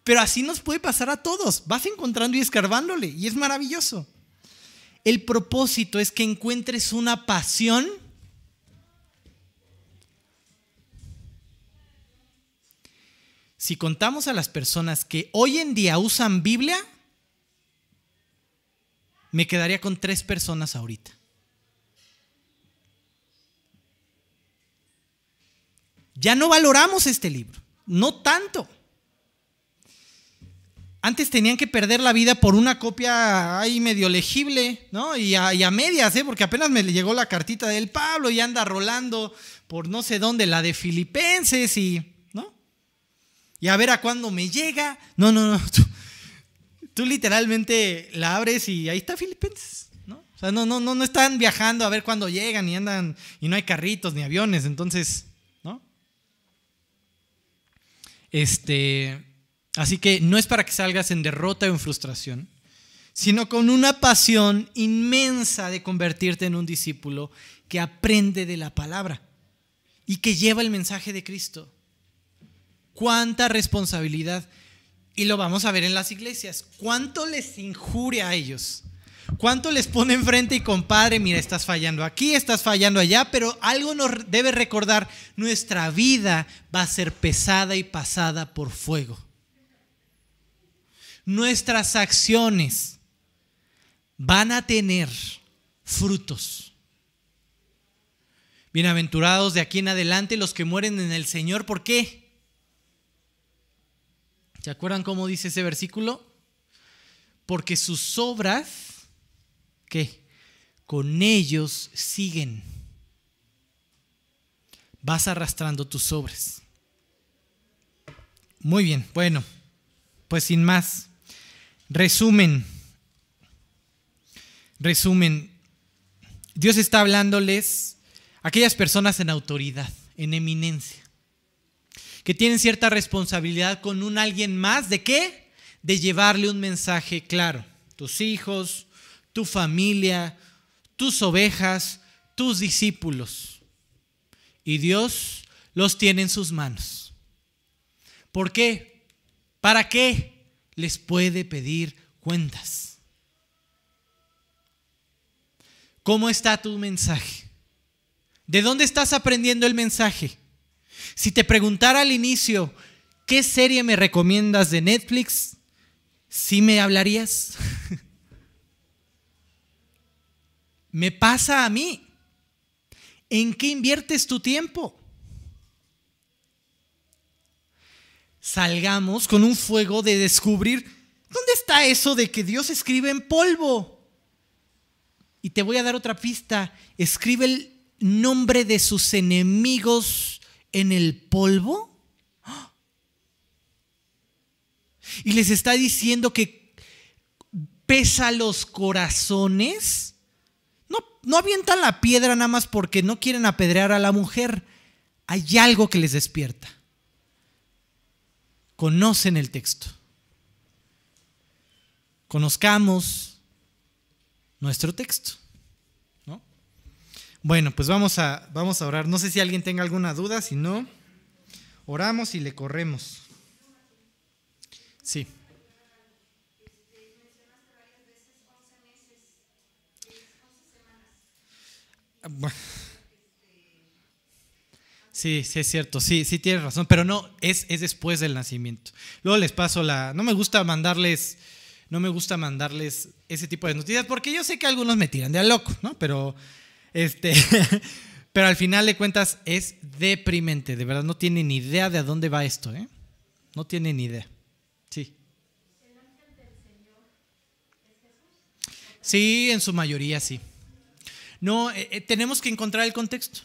Pero así nos puede pasar a todos. Vas encontrando y escarbándole y es maravilloso. El propósito es que encuentres una pasión Si contamos a las personas que hoy en día usan Biblia, me quedaría con tres personas ahorita. Ya no valoramos este libro, no tanto. Antes tenían que perder la vida por una copia ahí medio legible, ¿no? Y a, medias, ¿eh? Porque apenas me llegó la cartita del Pablo y anda rolando por no sé dónde la de Filipenses y, ¿no? Y a ver a cuándo me llega. No, no, no. Tú, tú literalmente la abres y ahí está Filipenses, ¿no? O sea, no, no, no, no están viajando a ver cuándo llegan y andan y no hay carritos ni aviones, entonces, ¿no? Este Así que no es para que salgas en derrota o en frustración, sino con una pasión inmensa de convertirte en un discípulo que aprende de la palabra y que lleva el mensaje de Cristo. Cuánta responsabilidad. Y lo vamos a ver en las iglesias. ¿Cuánto les injuria a ellos? ¿Cuánto les pone enfrente y compadre, mira, estás fallando aquí, estás fallando allá, pero algo nos debe recordar, nuestra vida va a ser pesada y pasada por fuego nuestras acciones van a tener frutos. Bienaventurados de aquí en adelante los que mueren en el Señor. ¿Por qué? ¿Se acuerdan cómo dice ese versículo? Porque sus obras, ¿qué? Con ellos siguen. Vas arrastrando tus obras. Muy bien, bueno, pues sin más. Resumen. Resumen. Dios está hablándoles a aquellas personas en autoridad, en eminencia, que tienen cierta responsabilidad con un alguien más. ¿De qué? De llevarle un mensaje claro. Tus hijos, tu familia, tus ovejas, tus discípulos. Y Dios los tiene en sus manos. ¿Por qué? ¿Para qué? Les puede pedir cuentas. ¿Cómo está tu mensaje? ¿De dónde estás aprendiendo el mensaje? Si te preguntara al inicio, ¿qué serie me recomiendas de Netflix? ¿Sí me hablarías? me pasa a mí. ¿En qué inviertes tu tiempo? Salgamos con un fuego de descubrir dónde está eso de que Dios escribe en polvo. Y te voy a dar otra pista. Escribe el nombre de sus enemigos en el polvo. Y les está diciendo que pesa los corazones. No, no avientan la piedra nada más porque no quieren apedrear a la mujer. Hay algo que les despierta. Conocen el texto. Conozcamos nuestro texto. ¿no? Bueno, pues vamos a, vamos a orar. No sé si alguien tenga alguna duda, si no, oramos y le corremos. Sí. Sí, sí es cierto, sí, sí tienes razón, pero no, es, es después del nacimiento. Luego les paso la... No me gusta mandarles, no me gusta mandarles ese tipo de noticias, porque yo sé que algunos me tiran de a loco, ¿no? Pero, este, pero al final de cuentas es deprimente, de verdad, no tienen ni idea de a dónde va esto, ¿eh? No tienen ni idea. Sí. Sí, en su mayoría sí. No, eh, eh, tenemos que encontrar el contexto.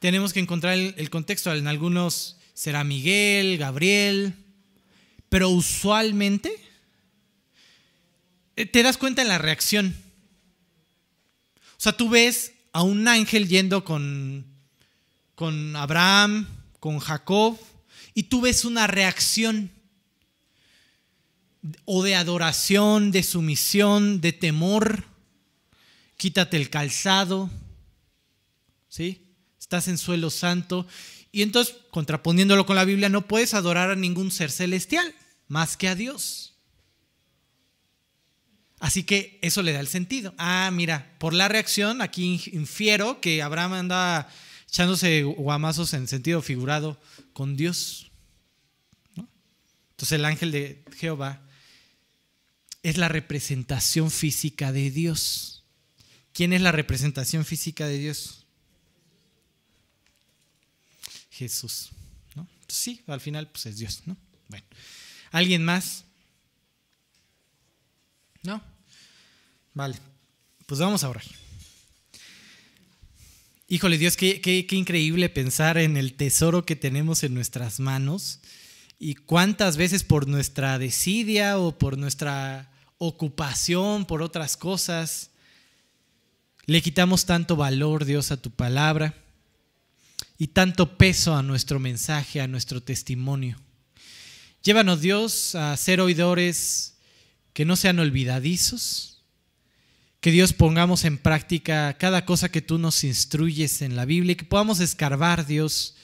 Tenemos que encontrar el, contexto. En algunos será Miguel, Gabriel, pero usualmente eh, te das cuenta en la reacción. O sea, tú ves a un ángel yendo con, con Abraham, con Jacob, y tú ves una reacción o de adoración, de sumisión, de temor. Quítate el calzado, ¿sí? Estás en suelo santo. Y entonces, contraponiéndolo con la Biblia, no puedes adorar a ningún ser celestial más que a Dios. Así que eso le da el sentido. Ah, mira, por la reacción, aquí infiero que Abraham anda echándose guamazos en sentido figurado con Dios. Entonces el ángel de Jehová es la representación física de Dios. ¿Quién es la representación física de Dios? Jesús. ¿no? Sí, al final pues es Dios. ¿no? Bueno, ¿alguien más? ¿No? Vale, pues vamos a orar. Híjole Dios, qué, qué, qué increíble pensar en el tesoro que tenemos en nuestras manos y cuántas veces por nuestra desidia o por nuestra ocupación, por otras cosas, le quitamos tanto valor, Dios, a tu palabra y tanto peso a nuestro mensaje, a nuestro testimonio. Llévanos, Dios, a ser oidores que no sean olvidadizos, que Dios pongamos en práctica cada cosa que tú nos instruyes en la Biblia y que podamos escarbar, Dios,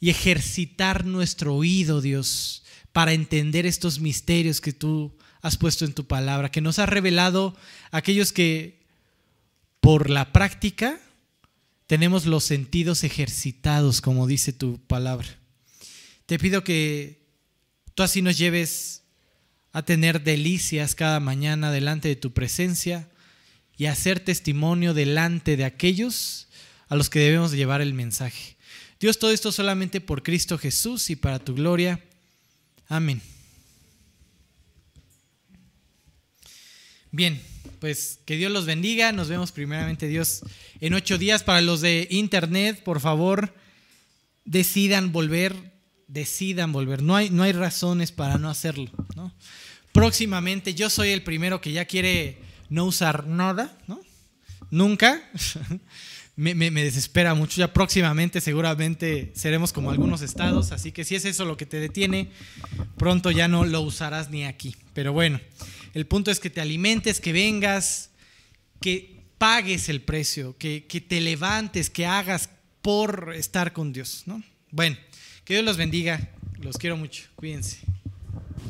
y ejercitar nuestro oído, Dios, para entender estos misterios que tú has puesto en tu palabra, que nos has revelado aquellos que por la práctica tenemos los sentidos ejercitados, como dice tu palabra. Te pido que tú así nos lleves a tener delicias cada mañana delante de tu presencia y a hacer testimonio delante de aquellos a los que debemos llevar el mensaje. Dios, todo esto solamente por Cristo Jesús y para tu gloria. Amén. Bien, pues que Dios los bendiga. Nos vemos primeramente Dios en ocho días. Para los de internet, por favor, decidan volver, decidan volver. No hay, no hay razones para no hacerlo. Próximamente, yo soy el primero que ya quiere no usar nada, ¿no? Nunca. me, me, me, desespera mucho. Ya próximamente seguramente seremos como algunos estados, así que si es eso lo que te detiene, pronto ya no lo usarás ni aquí. Pero bueno, el punto es que te alimentes, que vengas, que pagues el precio, que, que te levantes, que hagas por estar con Dios, ¿no? Bueno, que Dios los bendiga. Los quiero mucho. Cuídense.